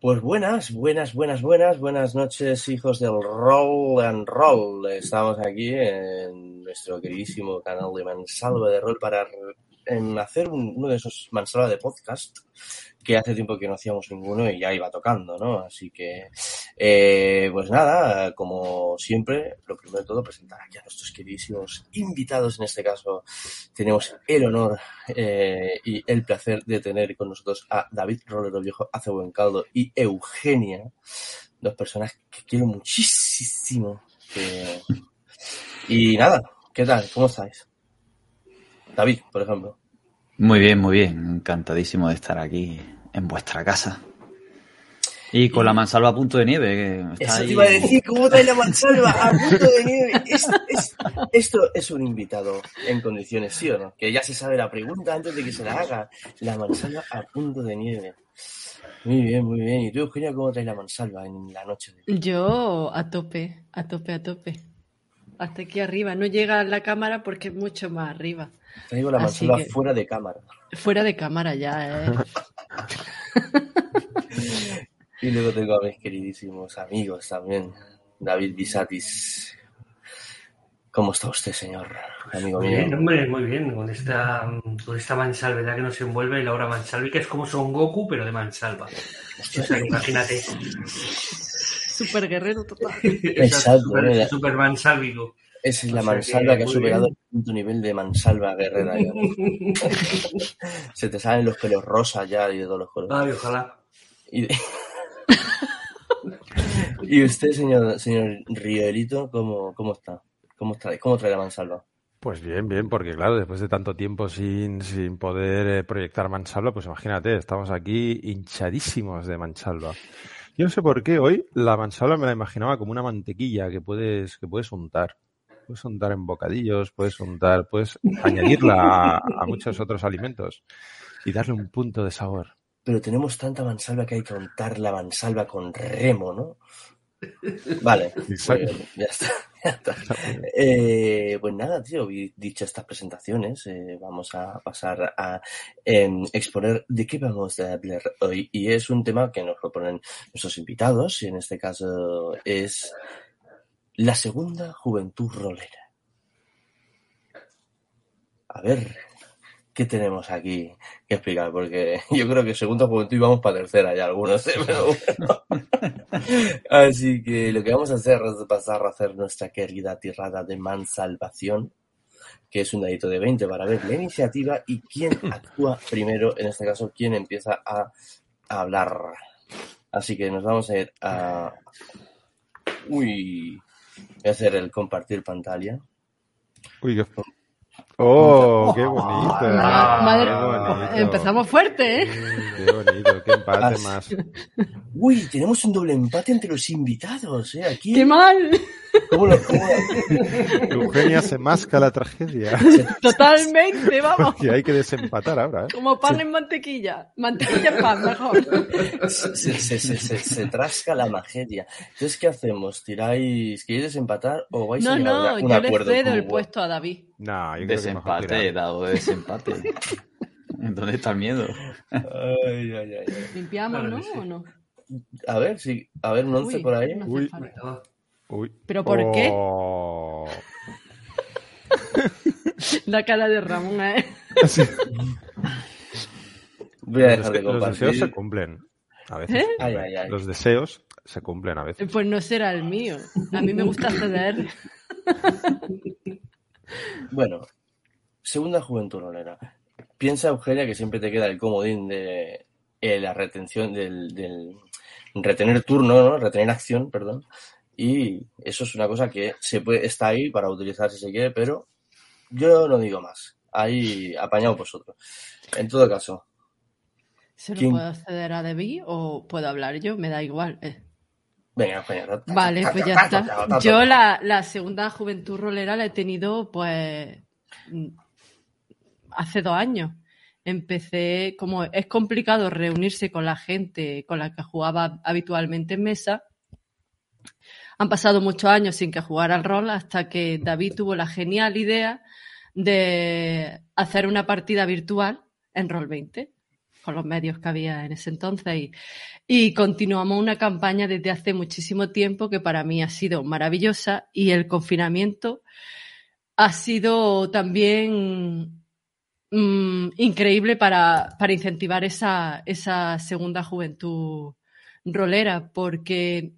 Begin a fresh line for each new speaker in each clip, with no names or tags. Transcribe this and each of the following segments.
Pues buenas, buenas, buenas, buenas, buenas noches, hijos del roll and roll. Estamos aquí en nuestro queridísimo canal de Mansalva de Roll para en hacer un- uno de esos Mansalva de podcast que hace tiempo que no hacíamos ninguno y ya iba tocando, ¿no? Así que, eh, pues nada, como siempre, lo primero de todo, presentar aquí a nuestros queridísimos invitados. En este caso, tenemos el honor eh, y el placer de tener con nosotros a David Rolero Viejo, Hace Buen Caldo y Eugenia, dos personas que quiero muchísimo. Y nada, ¿qué tal? ¿Cómo estáis? David, por ejemplo.
Muy bien, muy bien. Encantadísimo de estar aquí en vuestra casa. Y con la mansalva a punto de nieve. que está
Eso te iba a decir, ¿cómo trae la mansalva a punto de nieve? Es- es- esto es un invitado en condiciones, ¿sí o no? Que ya se sabe la pregunta antes de que se la haga. La mansalva a punto de nieve. Muy bien, muy bien. ¿Y tú, Eugenia, cómo traes la mansalva en la noche? de-
Yo a tope, a tope, a tope. Hasta aquí arriba. No llega a la cámara porque es mucho más arriba.
Traigo la
Así
mansalva
que-
fuera de cámara.
Fuera de cámara ya, ¿eh?
Y luego tengo a mis queridísimos amigos también. David Bisatis. ¿Cómo está usted, señor? Amigo
Muy
mío.
bien, hombre, muy bien. Con esta, con esta mansalva ¿verdad? que nos envuelve y la hora mansalva, que es como Son Goku, pero de mansalva. O sea, imagínate.
Súper guerrero total.
Exacto,
super,
mira.
super mansalvico.
Esa es
O
la
sea que,
mansalva que ha superado
bien.
el quinto nivel de mansalva guerrera. ya. Se te salen los pelos rosas ya y de todos los colores.
Ay, ojalá.
Y, de- ¿Y usted, señor, señor Rierito, cómo, cómo está? ¿Cómo, está? ¿Cómo trae la mansalva?
Pues bien, bien, porque claro, después de tanto tiempo sin, sin poder eh, proyectar Mansalva, pues imagínate, estamos aquí hinchadísimos de Mansalva. Yo no sé por qué hoy la Mansalva me la imaginaba como una mantequilla que puedes, que puedes untar. Puedes untar en bocadillos, puedes untar, puedes añadirla a, a muchos otros alimentos y darle un punto de sabor.
Pero tenemos tanta mansalva que hay que untar la mansalva con remo, ¿no? Vale, pues ya está. ya está. Eh, pues nada, tío, dicho estas presentaciones, eh, vamos a pasar a em, exponer de qué vamos a hablar hoy. Y es un tema que nos proponen nuestros invitados, y en este caso es la segunda juventud rolera. A ver, ¿qué tenemos aquí que explicar? Porque yo creo que segunda juventud íbamos para tercera ya algunos, ¿eh? pero bueno. Así que lo que vamos a hacer es pasar a hacer nuestra querida tirada de mansalvación, que es un dadito de 20 para ver la iniciativa y quién actúa primero, en este caso, quién empieza a, a hablar. Así que nos vamos a ir a... Uy, voy a hacer el compartir pantalla.
Uy, qué... ¡Oh, qué bonito!
Ma- madre-
qué bonito.
Empezamos fuerte, ¿eh?
Qué bonito, qué empate
Ah,
más.
Uy, tenemos un doble empate entre los invitados, ¿eh? Aquí.
¡Qué mal!
¿Cómo lo, cómo-
Eugenia se masca la tragedia.
Totalmente, vamos.
Que hay que desempatar ahora, ¿eh?
Como pan en mantequilla. Mantequilla en pan, mejor.
se, se, se, se, se trasca la magedia. Entonces, ¿qué hacemos? ¿Tiráis, queréis desempatar o vais a
No,
a
no,
un
yo le cedo el puesto a David.
No, yo creo que
Desempate,
tirar.
dado de desempate. ¿Dónde está el miedo?
Ay, ay, ay.
¿Limpiamos,
Claro
no?
que sí.
¿O no?
A ver, sí. A ver, un once
Uy,
por ahí.
no
Uy.
falta.
Uy.
¿Pero por qué?
Oh.
La cara de Ramón, ¿eh?
Sí.
Voy a
Los,
dejar de
los deseos se cumplen. A veces.
¿Eh?
Ay, ay, ay.
Los deseos se cumplen a veces.
Pues no será el mío. A mí me gusta ceder.
Bueno, segunda juventud rolera. Piensa, Eugenia, que siempre te queda el comodín de eh, la retención del, del retener turno, ¿no? Retener acción, perdón. Y eso es una cosa que se puede, está ahí para utilizar si se quiere, pero yo no digo más. Ahí apañado vosotros. En todo caso,
¿Se lo
¿Quién?
puedo ceder a David o puedo hablar yo? Me da igual. eh.
venga, ta-
Vale, pues ya está.
ta-
Yo la, la segunda juventud rolera la he tenido pues hace dos años. Empecé, como es complicado reunirse con la gente con la que jugaba habitualmente en mesa, han pasado muchos años sin que jugara al rol hasta que David tuvo la genial idea de hacer una partida virtual en Roll 20. con los medios que había en ese entonces y, continuamos una campaña desde hace muchísimo tiempo que para mí ha sido maravillosa y el confinamiento ha sido también mm, increíble para, para incentivar esa, esa segunda juventud rolera, porque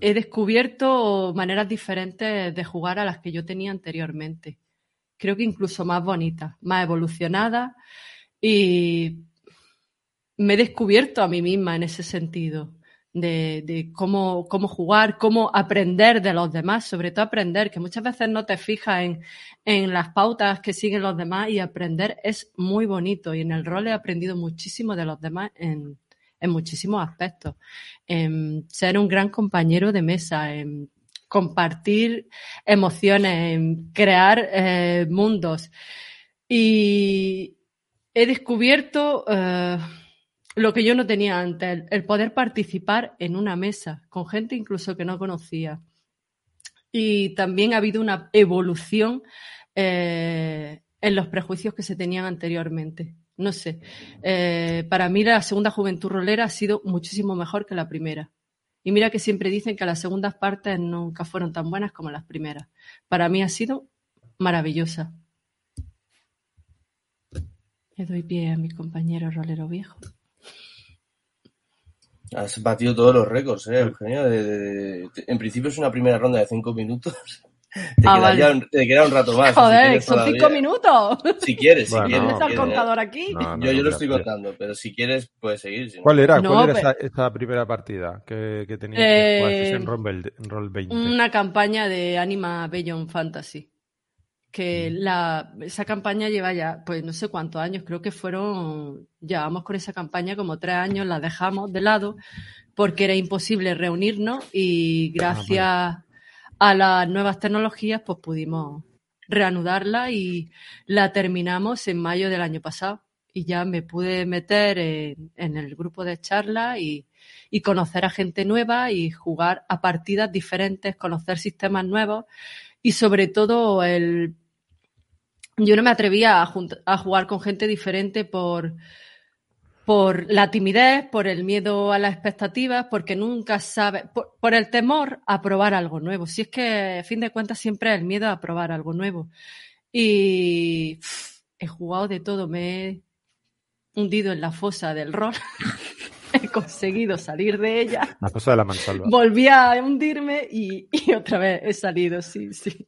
he descubierto maneras diferentes de jugar a las que yo tenía anteriormente. Creo que incluso más bonitas, más evolucionadas y me he descubierto a mí misma en ese sentido. De, de, cómo, cómo jugar, cómo aprender de los demás, sobre todo aprender, que muchas veces no te fijas en, en las pautas que siguen los demás y aprender es muy bonito y en el rol he aprendido muchísimo de los demás en, en muchísimos aspectos. En ser un gran compañero de mesa, en compartir emociones, en crear eh, mundos. Y he descubierto eh, lo que yo no tenía antes, el, el, poder participar en una mesa con gente incluso que no conocía. Y también ha habido una evolución eh, en los prejuicios que se tenían anteriormente. No sé, eh, para mí la segunda juventud rolera ha sido muchísimo mejor que la primera. Y mira que siempre dicen que las segundas partes nunca fueron tan buenas como las primeras. Para mí ha sido maravillosa. Le doy pie a mi compañero rolero viejo.
Has batido todos los récords, ¿eh, Eugenio? En principio es una primera ronda de cinco minutos. Te,
Ah,
quedaría,
vale.
un, te queda un rato más.
Joder,
si
son
todavía.
cinco minutos.
Si quieres, si
Bueno,
quieres.
no,
¿Está el contador aquí?
No, no,
Yo, yo
no,
lo estoy contando, pero si quieres, puedes seguir. si.
¿Cuál era?
No,
¿Cuál era
pero-
esa, esa primera partida que, que tenías
Eh,
en Roll, en Roll 20?
Una campaña de Anima Beyond Fantasy. Que
Mm.
la, esa campaña lleva ya, pues no sé cuántos años, creo que fueron, llevamos con esa campaña como tres años, la dejamos de lado porque era imposible reunirnos y gracias a las nuevas tecnologías pues pudimos reanudarla y la terminamos en mayo del año pasado. Y ya me pude meter en, el grupo de charla y, conocer a gente nueva y jugar a partidas diferentes, conocer sistemas nuevos y sobre todo el... Yo no me atrevía a, a jugar con gente diferente por, por la timidez, por el miedo a las expectativas, porque nunca sabe, por, por el temor a probar algo nuevo. Si es que, a fin de cuentas, siempre el miedo a probar algo nuevo. Y pff, he jugado de todo, me he hundido en la fosa del rol, he conseguido salir de ella,
La cosa de la mansalva.
volví a hundirme y, y otra vez he salido, sí, sí.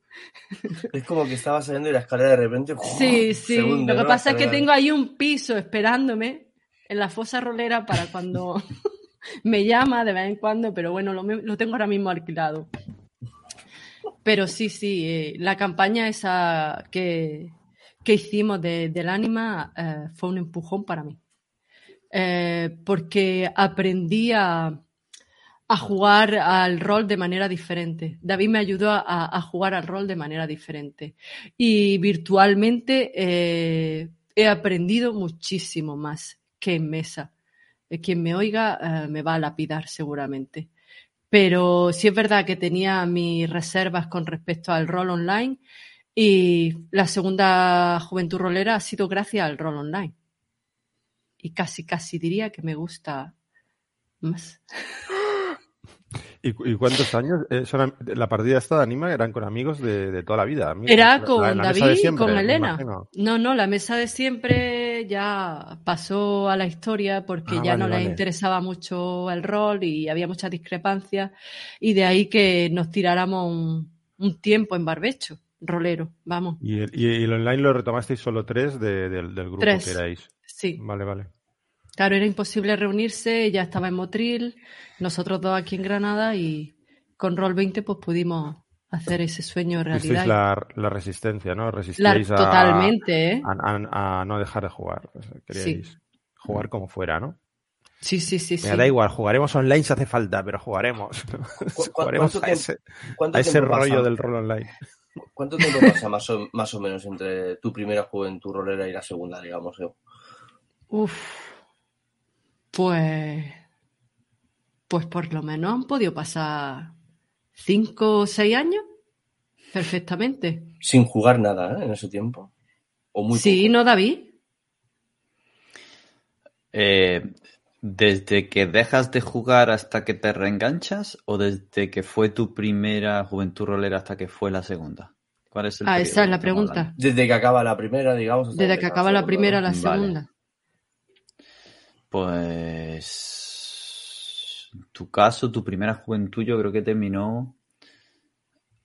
Es como que estaba saliendo y la escalera de repente.
Sí, sí.
se hunde,
Lo que
¿no?
pasa es que tengo ahí un piso esperándome en la fosa rolera para cuando me llama de vez en cuando, pero bueno, lo, tengo ahora mismo alquilado. Pero sí, sí, eh, la campaña esa que, que hicimos de, del ánima eh, fue un empujón para mí. Eh, porque aprendí a, jugar al rol de manera diferente. David me ayudó a, jugar al rol de manera diferente. Y virtualmente he aprendido muchísimo más que en mesa. Quien me oiga eh, me va a lapidar seguramente. Pero sí es verdad que tenía mis reservas con respecto al rol online y la segunda juventud rolera ha sido gracias al rol online. Y casi, casi diría que me gusta más.
¿Y, cu- y cuántos años? Eh, son la partida esta de Anima eran con amigos de, de toda la vida. amigos,
Era con
la- la
David y con Elena. No, no, la mesa de siempre ya pasó a la historia porque
Ah,
ya
vale,
no les
vale.
interesaba mucho el rol y había muchas discrepancias y de ahí que nos tiráramos un, un tiempo en barbecho, rolero, vamos.
Y el, y el online lo retomasteis solo tres de- del, del grupo
Tres.
que erais.
Sí,
Vale, vale.
claro, era imposible reunirse, ella estaba en Motril, nosotros dos aquí en Granada y con Roll 20 pues pudimos hacer ese sueño realidad.
la, la resistencia, ¿no?
La-
Resistíais a,
totalmente, ¿eh?
a, a- a no dejar de jugar. Queríais jugar como fuera, ¿no?
Sí, sí, sí, sí.
Mira, da igual, jugaremos online si hace falta, pero jugaremos.
cu-
jugaremos
cuánto
a ese,
¿Cuánto
a ese
tiempo pasa?
rollo del rol online.
¿Cuánto tiempo pasa más o, más o menos entre tu primera juventud rolera y la segunda, digamos? Evo?
Uf, pues, pues por lo menos han podido pasar cinco o seis años perfectamente.
Sin jugar nada, ¿eh? En ese tiempo. O muy
sí,
poco.
¿no, David?
Eh, ¿Desde que dejas de jugar hasta que te reenganchas o desde que fue tu primera juventud rolera hasta que fue la segunda? ¿Cuál es el
Ah, esa es la pregunta.
hablando?
Desde que acaba la primera, digamos.
Desde que acaba la primera a la
Vale.
segunda.
Pues tu caso, tu primera juventud yo creo que terminó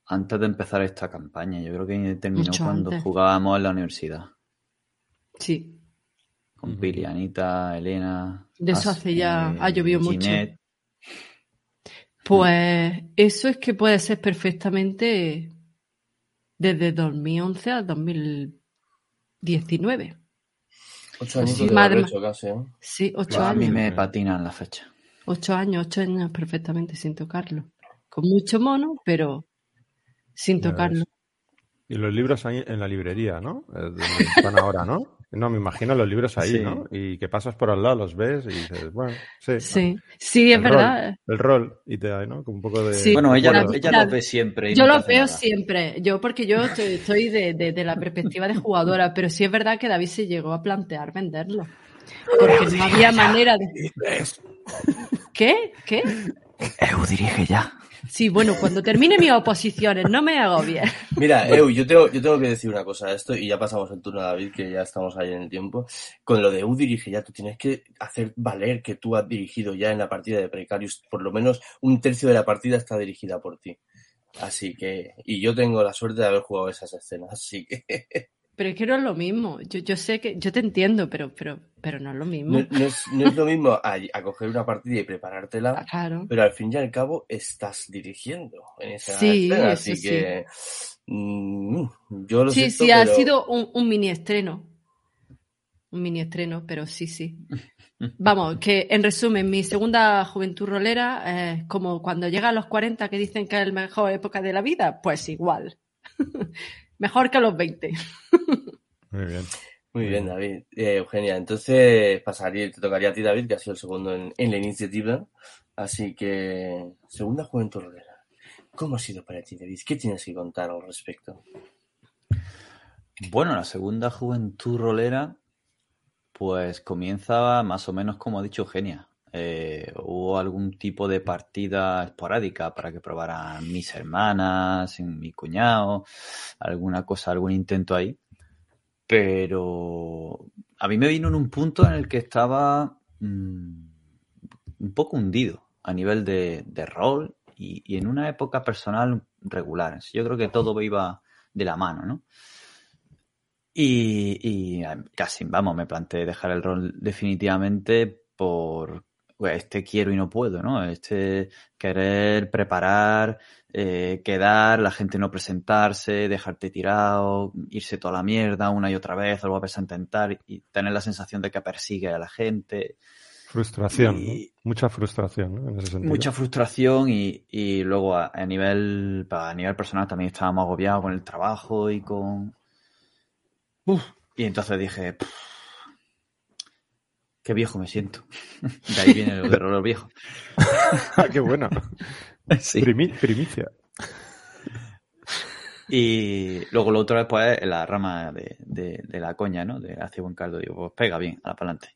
antes de empezar esta campaña. Yo creo que terminó
Mucho
cuando
antes.
jugábamos en la universidad.
Sí.
Con
Ujú.
Pili, Anita, Elena.
De eso hace ya-
eh,
ha llovido mucho.
Ginette.
Pues eso es que puede ser perfectamente desde 2011 al 2019.
Ocho años
Sí,
de casi, ¿eh?
Sí, ocho
A mí
años.
me patinan la fecha.
Ocho años, ocho años perfectamente sin tocarlo. Con mucho mono, pero sin
Ya
tocarlo.
ves. Y los libros ahí en la librería, ¿no? Eh, Están ahora, ¿no? No, me imagino los libros ahí,
Sí.
¿no? Y que pasas por al lado, los ves y dices, bueno, sí.
Sí, sí, es
El
verdad.
Rol, el rol, y te da, ¿no? Como un poco de...
Sí.
Bueno, ella,
Bueno,
ella los ve siempre. y
Yo
nunca
los veo
nada.
siempre, yo porque yo estoy, estoy de, de- de la perspectiva de jugadora, pero sí es verdad que David se llegó a plantear venderlo. Porque no había manera de... ¿Qué? ¿Qué?
Eu dirige ya.
Sí, bueno, cuando termine mis oposiciones, no me hago bien.
Mira, Eu, yo tengo, yo tengo que decir una cosa a esto y ya pasamos el turno a David, que ya estamos ahí en el tiempo. Con lo de Eu dirige ya, tú tienes que hacer valer que tú has dirigido ya en la partida de Precarius. Por lo menos un tercio de la partida está dirigida por ti. Así que, y yo tengo la suerte de haber jugado esas escenas, así que
Pero es que no es lo mismo. Yo, yo sé que, yo te entiendo, pero, pero, pero no es lo mismo.
no, no es, no es lo mismo a, a coger una partida y preparártela,
Ah, Claro.
pero al fin y al cabo estás dirigiendo en esa
Sí,
escena, así
sí.
que mm, yo lo
Sí,
siento,
sí, ha sido un, un mini estreno. Un mini estreno, pero sí, sí. Vamos, que en resumen, mi segunda juventud rolera es como cuando llega a los 40 que dicen que es la mejor época de la vida, pues igual. Mejor que a los 20.
Muy bien.
Muy bien, David. Eh, Eugenia, entonces pasaría, te tocaría a ti, David, que has sido el segundo en, en la iniciativa. Así que, segunda juventud rolera. ¿Cómo ha sido para ti, David? ¿Qué tienes que contar al respecto?
Bueno, la segunda juventud rolera, pues comienza más o menos como ha dicho Eugenia. Eh, hubo algún tipo de partida esporádica para que probaran mis hermanas, mi cuñado, alguna cosa, algún intento ahí. Pero a mí me vino en un punto en el que estaba mm, un poco hundido a nivel de, rol y, en una época personal regular. Yo creo que todo iba de la mano, ¿no? Y, y eh, casi, vamos, me planteé dejar el rol definitivamente por pues, este quiero y no puedo, ¿no? Este querer preparar, eh, quedar, la gente no presentarse, dejarte tirado, irse toda la mierda una y otra vez, lo volver a intentar y tener la sensación de que persigue a la gente.
Frustración, Mucha frustración, ¿no? En ese sentido.
Mucha frustración y, y luego a, a nivel a nivel personal también estábamos agobiados con el trabajo y con... Uf. Y entonces dije, "Pff, qué viejo me siento. De ahí viene de rollo viejo.
Ah, qué bueno.
Sí.
Primi- primicia.
Y luego lo otro después es la rama de, de- de la coña, ¿no? De hacia buen caldo. Digo, pues pega bien, a la pa'lante.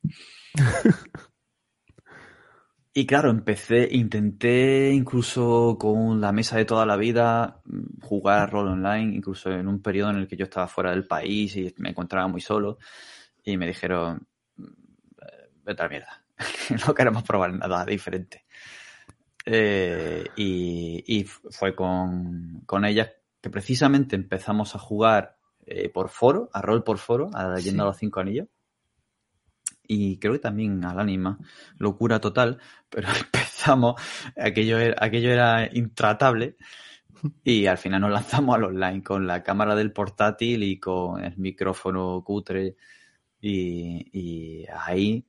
Y claro, empecé, intenté incluso con la mesa de toda la vida mm, jugar rol online, incluso en un periodo en el que yo estaba fuera del país y me encontraba muy solo. Y me dijeron, "Mm, vete a la mierda, no queremos probar nada diferente. Eh, y, y fue con, con ellas que precisamente empezamos a jugar eh, por foro, a rol por foro, a la leyenda
Sí.
de los cinco anillos. Y creo que también al ánima, locura total, pero empezamos, aquello era, aquello era intratable y al final nos lanzamos al online con la cámara del portátil y con el micrófono cutre y, y ahí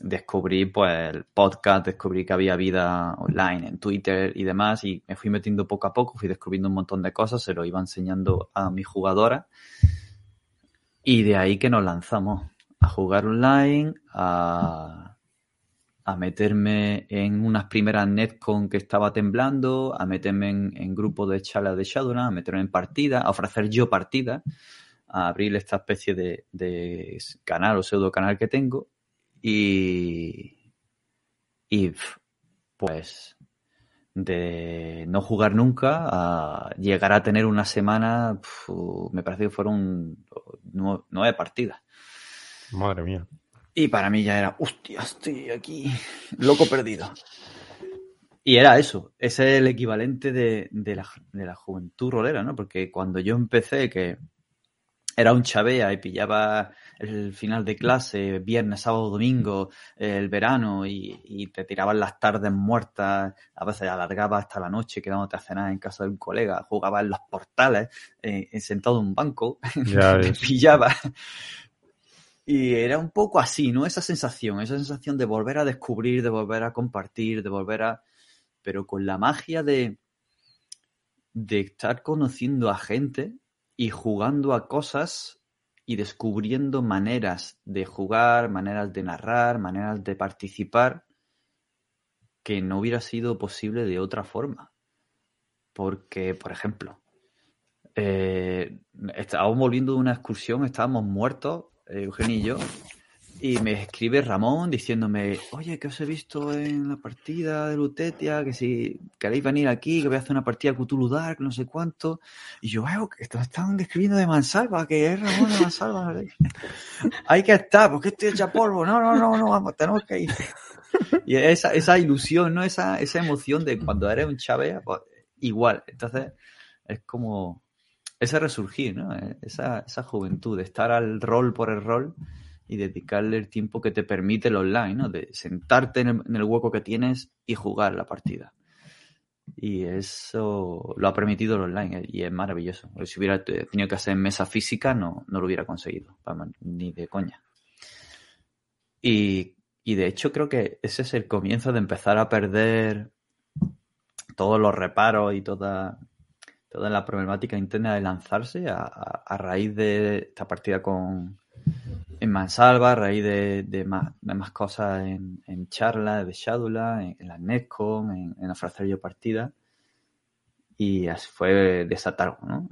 descubrí pues el podcast, descubrí que había vida online en Twitter y demás y me fui metiendo poco a poco, fui descubriendo un montón de cosas, se lo iba enseñando a mis jugadoras y de ahí que nos lanzamos a jugar online, a, a meterme en unas primeras netcon que estaba temblando, a meterme en, grupos de charlas de Shadowrun, a meterme en partida, a ofrecer yo partidas, a abrir esta especie de, de canal o pseudo canal que tengo Y, y pues de no jugar nunca a llegar a tener una semana, me parece que fueron nueve partidas.
Madre mía.
Y para mí ya era, hostia, estoy aquí, loco perdido. Y era eso, ese es el equivalente de, de, la, de la juventud rolera, ¿no? Porque cuando yo empecé, que era un chavea y pillaba el final de clase, viernes, sábado, domingo, el verano y, te tiraban las tardes muertas, a veces alargaba hasta la noche quedándote a cenar en casa de un colega, jugaba en los portales, eh, sentado en un banco, te pillaba. Y era un poco así, ¿no? Esa sensación, esa sensación de volver a descubrir, de volver a compartir, de volver a... Pero con la magia de, de estar conociendo a gente y jugando a cosas y descubriendo maneras de jugar, maneras de narrar, maneras de participar que no hubiera sido posible de otra forma. Porque, por ejemplo, eh, estábamos volviendo de una excursión, estábamos muertos, Eugenio y yo, y me escribe Ramón diciéndome, oye, que os he visto en la partida de Lutetia, que si queréis venir aquí, que voy a hacer una partida Cthulhu Dark, no sé cuánto. Y yo, veo que están escribiendo de Mansalva, que es Ramón de Mansalva. Hay que estar, porque estoy hecha polvo. No, no, no, no, vamos, tenemos que ir. Y esa, esa ilusión, ¿no? Esa, esa emoción de cuando eres un chave, pues, igual. Entonces, es como ese resurgir, ¿no? Esa, esa juventud, estar al rol por el rol y dedicarle el tiempo que te permite el online, ¿no? De sentarte en el, hueco que tienes y jugar la partida. Y eso lo ha permitido el online ¿eh? y es maravilloso. Si hubiera tenido que hacer en mesa física, no, no lo hubiera conseguido, ni de coña. Y, de hecho creo que ese es el comienzo de empezar a perder todos los reparos y toda, toda la problemática interna de lanzarse a raíz de esta partida con, en Mansalva, a raíz de, más, cosas en, en charla de Shadula, en, la Netcom, en, en la Partida. Y así fue desatar, ¿no?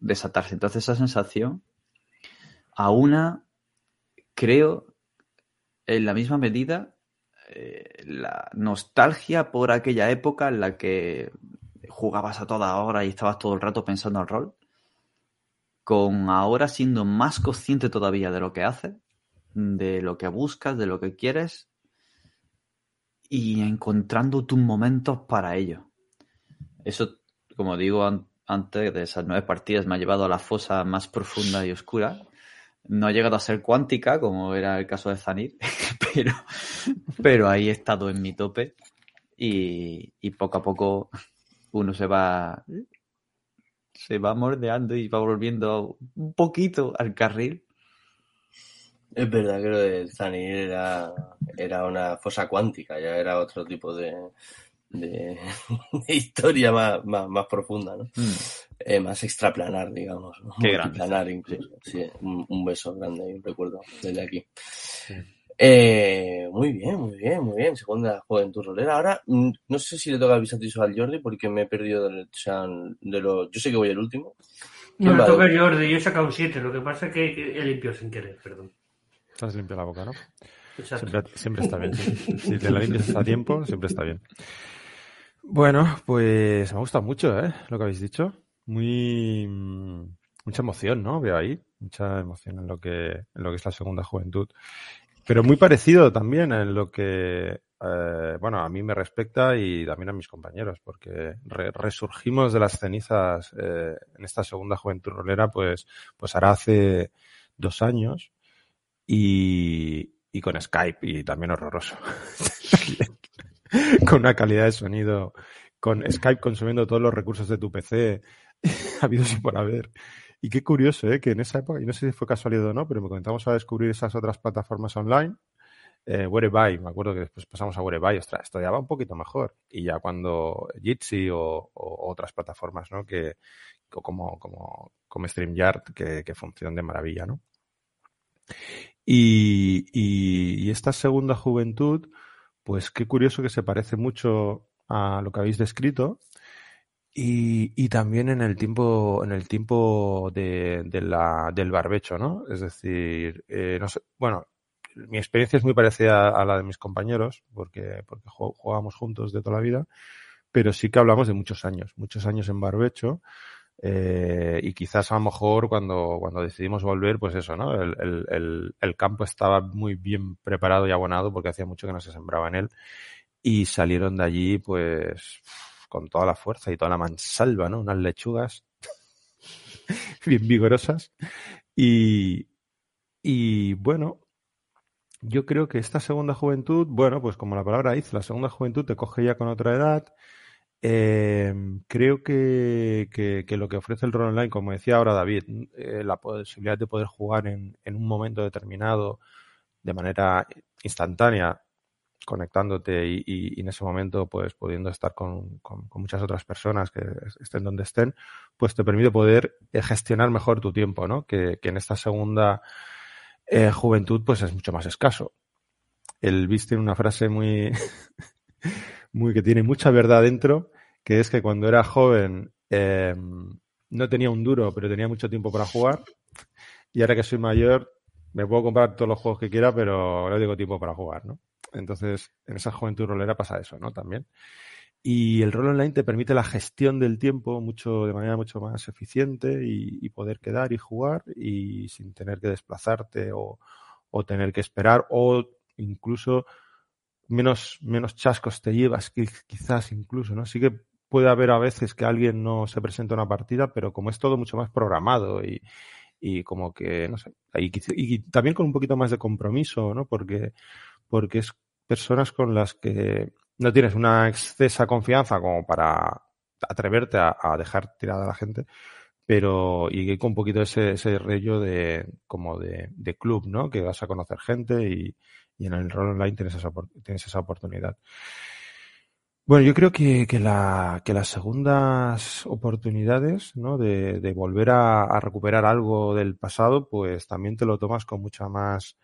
Desatarse. Entonces esa sensación, a una, creo, en la misma medida, eh, la nostalgia por aquella época en la que jugabas a toda hora y estabas todo el rato pensando al rol con ahora siendo más consciente todavía de lo que haces, de lo que buscas, de lo que quieres y encontrando tus momentos para ello. Eso, como digo antes de esas nueve partidas, me ha llevado a la fosa más profunda y oscura. No ha llegado a ser cuántica, como era el caso de Zanir, pero, pero ahí he estado en mi tope y, y poco a poco uno se va se va mordeando y va volviendo un poquito al carril.
Es verdad que lo de Zanir era, era una fosa cuántica, ya era otro tipo de, de, historia más, más, profunda, ¿no? Mm. Eh, más extraplanar, digamos.
Qué grande.
incluso. Sí, un, beso grande, un recuerdo desde aquí. Eh, muy bien, muy bien, muy bien. Segunda juventud rolera. Ahora, mm, no sé si le toca avisar al Jordi porque me he perdido de, de los. Yo sé que voy el último.
No, me toca Jordi, yo he sacado un 7. Lo que pasa es que he limpiado sin querer, perdón.
Estás limpio la boca, ¿no? Siempre, siempre, está bien. si te la limpias a tiempo, siempre está bien. Bueno, pues me ha gustado mucho, ¿eh? Lo que habéis dicho. Muy. Mm, mucha emoción, ¿no? Veo ahí. Mucha emoción en lo que, en lo que es la segunda juventud. Pero muy parecido también en lo que, eh, bueno, a mí me respecta y también a mis compañeros, porque resurgimos de las cenizas eh, en esta segunda juventud rolera, pues, pues ahora hace dos años y, y con Skype y también horroroso. con una calidad de sonido, con Skype consumiendo todos los recursos de tu PC, habido sin por haber. Y qué curioso, ¿eh? que en esa época, y no sé si fue casualidad o no, pero me comenzamos a descubrir esas otras plataformas online. Eh, Whereby, me acuerdo que después pasamos a Whereby, ostras, esto ya va un poquito mejor. Y ya cuando Jitsi o, otras plataformas, ¿no? Que, como, como, como StreamYard, que, que funcionan de maravilla, ¿no? Y, y, y, esta segunda juventud, pues qué curioso que se parece mucho a lo que habéis descrito, y, también en el tiempo, en el tiempo de, del barbecho, ¿no? Es decir, eh, no sé, bueno, mi experiencia es muy parecida a la de mis compañeros, porque, porque jugábamos juntos de toda la vida, pero sí que hablamos de muchos años, muchos años en barbecho. Eh, y quizás a lo mejor cuando, cuando decidimos volver, pues eso, ¿no? El, el, el, campo estaba muy bien preparado y abonado porque hacía mucho que no se sembraba en él. Y salieron de allí, pues, con toda la fuerza y toda la mansalva, ¿no? Unas lechugas bien vigorosas. Y, y bueno, yo creo que esta segunda juventud, bueno, pues como la palabra dice, la segunda juventud te coge ya con otra edad. Eh, creo que, que, lo que ofrece el rol online, como decía ahora David, eh, la posibilidad de poder jugar en, en, un momento determinado de manera instantánea, conectándote y, en ese momento pues pudiendo estar con, muchas otras personas que estén donde estén, pues te permite poder eh, gestionar mejor tu tiempo, ¿no? Que, en esta segunda eh, juventud pues es mucho más escaso. Él viste una frase muy, muy que tiene mucha verdad dentro, que es que cuando era joven eh, no tenía un duro, pero tenía mucho tiempo para jugar. Y ahora que soy mayor, me puedo comprar todos los juegos que quiera, pero no tengo tiempo para jugar, ¿no? Entonces, en esa juventud rolera pasa eso, ¿no? También. Y el rol online te permite la gestión del tiempo mucho, de manera mucho más eficiente y, poder quedar y jugar y sin tener que desplazarte o, tener que esperar o incluso menos, menos chascos te llevas, quizás incluso, ¿no? Sí que puede haber a veces que alguien no se presenta a una partida, pero como es todo mucho más programado y, y como que, no sé, y, y, también con un poquito más de compromiso, ¿no? Porque, porque es personas con las que no tienes una excesa confianza como para atreverte a, dejar tirada a la gente, pero y con un poquito ese, ese rollo de como de, de, club, ¿no? Que vas a conocer gente y, y en el rol online tienes esa, tienes esa oportunidad. Bueno, yo creo que, que, la, que las segundas oportunidades, ¿no? De, de volver a, recuperar algo del pasado, pues también te lo tomas con mucha más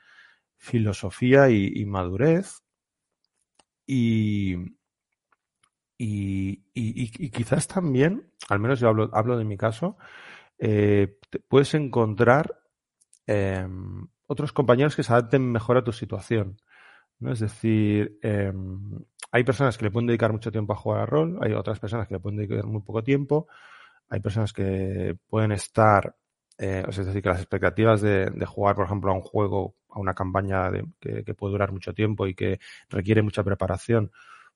filosofía y, madurez y, y, y, quizás también, al menos yo hablo, hablo de mi caso, eh, puedes encontrar eh, otros compañeros que se adapten mejor a tu situación. ¿no? Es decir, eh, hay personas que le pueden dedicar mucho tiempo a jugar a rol, hay otras personas que le pueden dedicar muy poco tiempo, hay personas que pueden estar, eh, es decir, que las expectativas de, jugar, por ejemplo, a un juego a una campaña de, que, puede durar mucho tiempo y que requiere mucha preparación,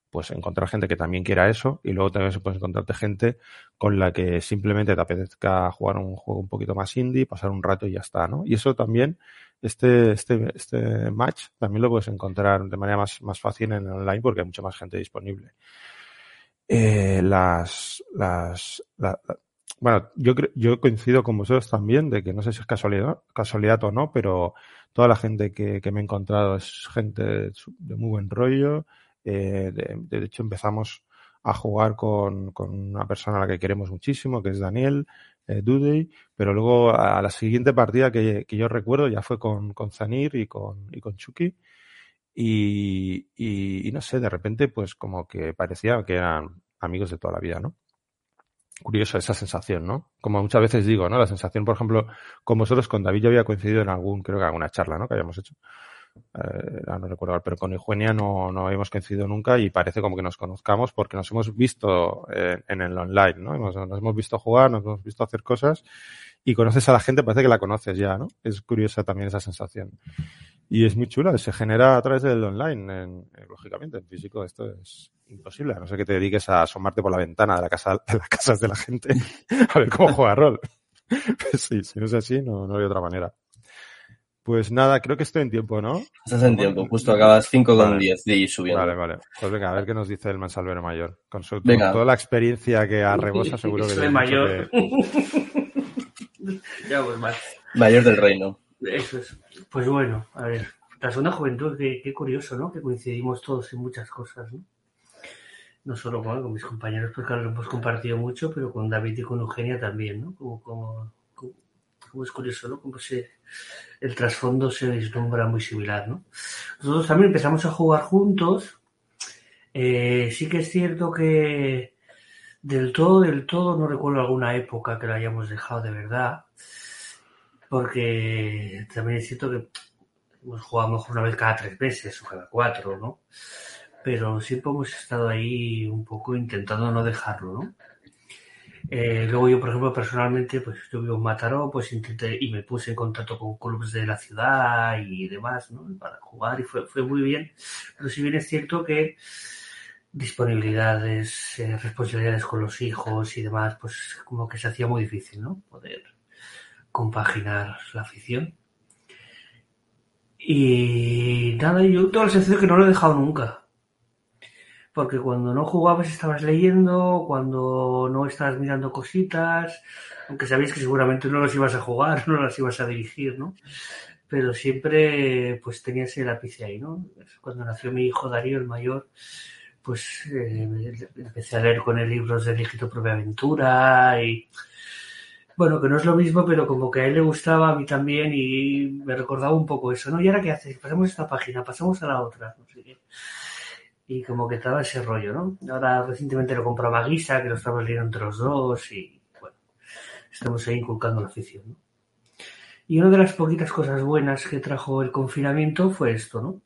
pues encontrar gente que también quiera eso y luego también se puede encontrarte gente con la que simplemente te apetezca jugar un juego un poquito más indie, pasar un rato y ya está, ¿no? Y eso también, este, este, este match también lo puedes encontrar de manera más, más fácil en online porque hay mucha más gente disponible. Eh, las, las, la, la, bueno, yo, yo coincido con vosotros también de que no sé si es casualidad, casualidad o no, pero toda la gente que, que me he encontrado es gente de muy buen rollo. Eh, de, hecho, empezamos a jugar con, con, una persona a la que queremos muchísimo, que es Daniel eh, pero luego a la siguiente partida que, que yo recuerdo ya fue con, con Zanir y con, y con Chucky. Y, y, y no sé, de repente, pues como que parecía que eran amigos de toda la vida, ¿no? Curioso esa sensación, ¿no? Como muchas veces digo, ¿no? La sensación, por ejemplo, con vosotros, con David yo había coincidido en algún, creo que alguna charla, ¿no? Que habíamos hecho. Eh, no recuerdo, pero con Eugenia no, no habíamos coincidido nunca y parece como que nos conozcamos porque nos hemos visto en, en el online, ¿no? Nos, hemos visto jugar, nos hemos visto hacer cosas y conoces a la gente, parece que la conoces ya, ¿no? Es curiosa también esa sensación. Y es muy chula, se genera a través del online, en, lógicamente, en físico esto es imposible, a no ser que te dediques a asomarte por la ventana de la casa de las casas de la gente a ver cómo juega rol. Pues sí, si no es así, no, no hay otra manera. Pues nada, creo que estoy en tiempo, ¿no?
Estás en tiempo, justo acabas 5 con 10 de ir subiendo.
Vale, vale. Pues venga, a ver qué nos dice el Mansalvero Mayor. Con, su, con toda la experiencia que arrebosa, seguro que...
Soy mayor.
Que...
ya, pues mal.
Mayor del reino.
Eso es. Pues bueno, a ver. La segunda juventud, qué, curioso, ¿no? Que coincidimos todos en muchas cosas, ¿no? no solo con mis compañeros, porque lo hemos compartido mucho, pero con David y con Eugenia también, ¿no? Como, como, como es curioso, ¿no? Como se, el trasfondo se vislumbra muy similar, ¿no? Nosotros también empezamos a jugar juntos. Eh, sí que es cierto que del todo, del todo, no recuerdo alguna época que la hayamos dejado de verdad, porque también es cierto que hemos jugado mejor una vez cada tres meses o cada cuatro, ¿no? Pero siempre hemos estado ahí un poco intentando no dejarlo, ¿no? Eh, luego yo, por ejemplo, personalmente, pues yo en Mataró, pues intenté y me puse en contacto con clubes de la ciudad y demás, ¿no? Para jugar y fue, fue muy bien. Pero si bien es cierto que disponibilidades, eh, responsabilidades con los hijos y demás, pues como que se hacía muy difícil, ¿no? Poder compaginar la afición. Y nada, yo tengo la sensación que no lo he dejado nunca. Porque cuando no jugabas estabas leyendo, cuando no estabas mirando cositas, aunque sabías que seguramente no las ibas a jugar, no las ibas a dirigir, ¿no? Pero siempre pues tenías el lápiz ahí, ¿no? Cuando nació mi hijo Darío, el mayor, pues eh, empecé a leer con él libros de tu propia aventura y bueno, que no es lo mismo, pero como que a él le gustaba, a mí también, y me recordaba un poco eso, ¿no? ¿Y ahora qué haces? Pasamos esta página, pasamos a la otra, no sé qué. Y como que estaba ese rollo, ¿no? Ahora recientemente lo compró a Guisa, que lo estamos leyendo entre los dos, y bueno, estamos ahí inculcando la afición, ¿no? Y una de las poquitas cosas buenas que trajo el confinamiento fue esto, ¿no?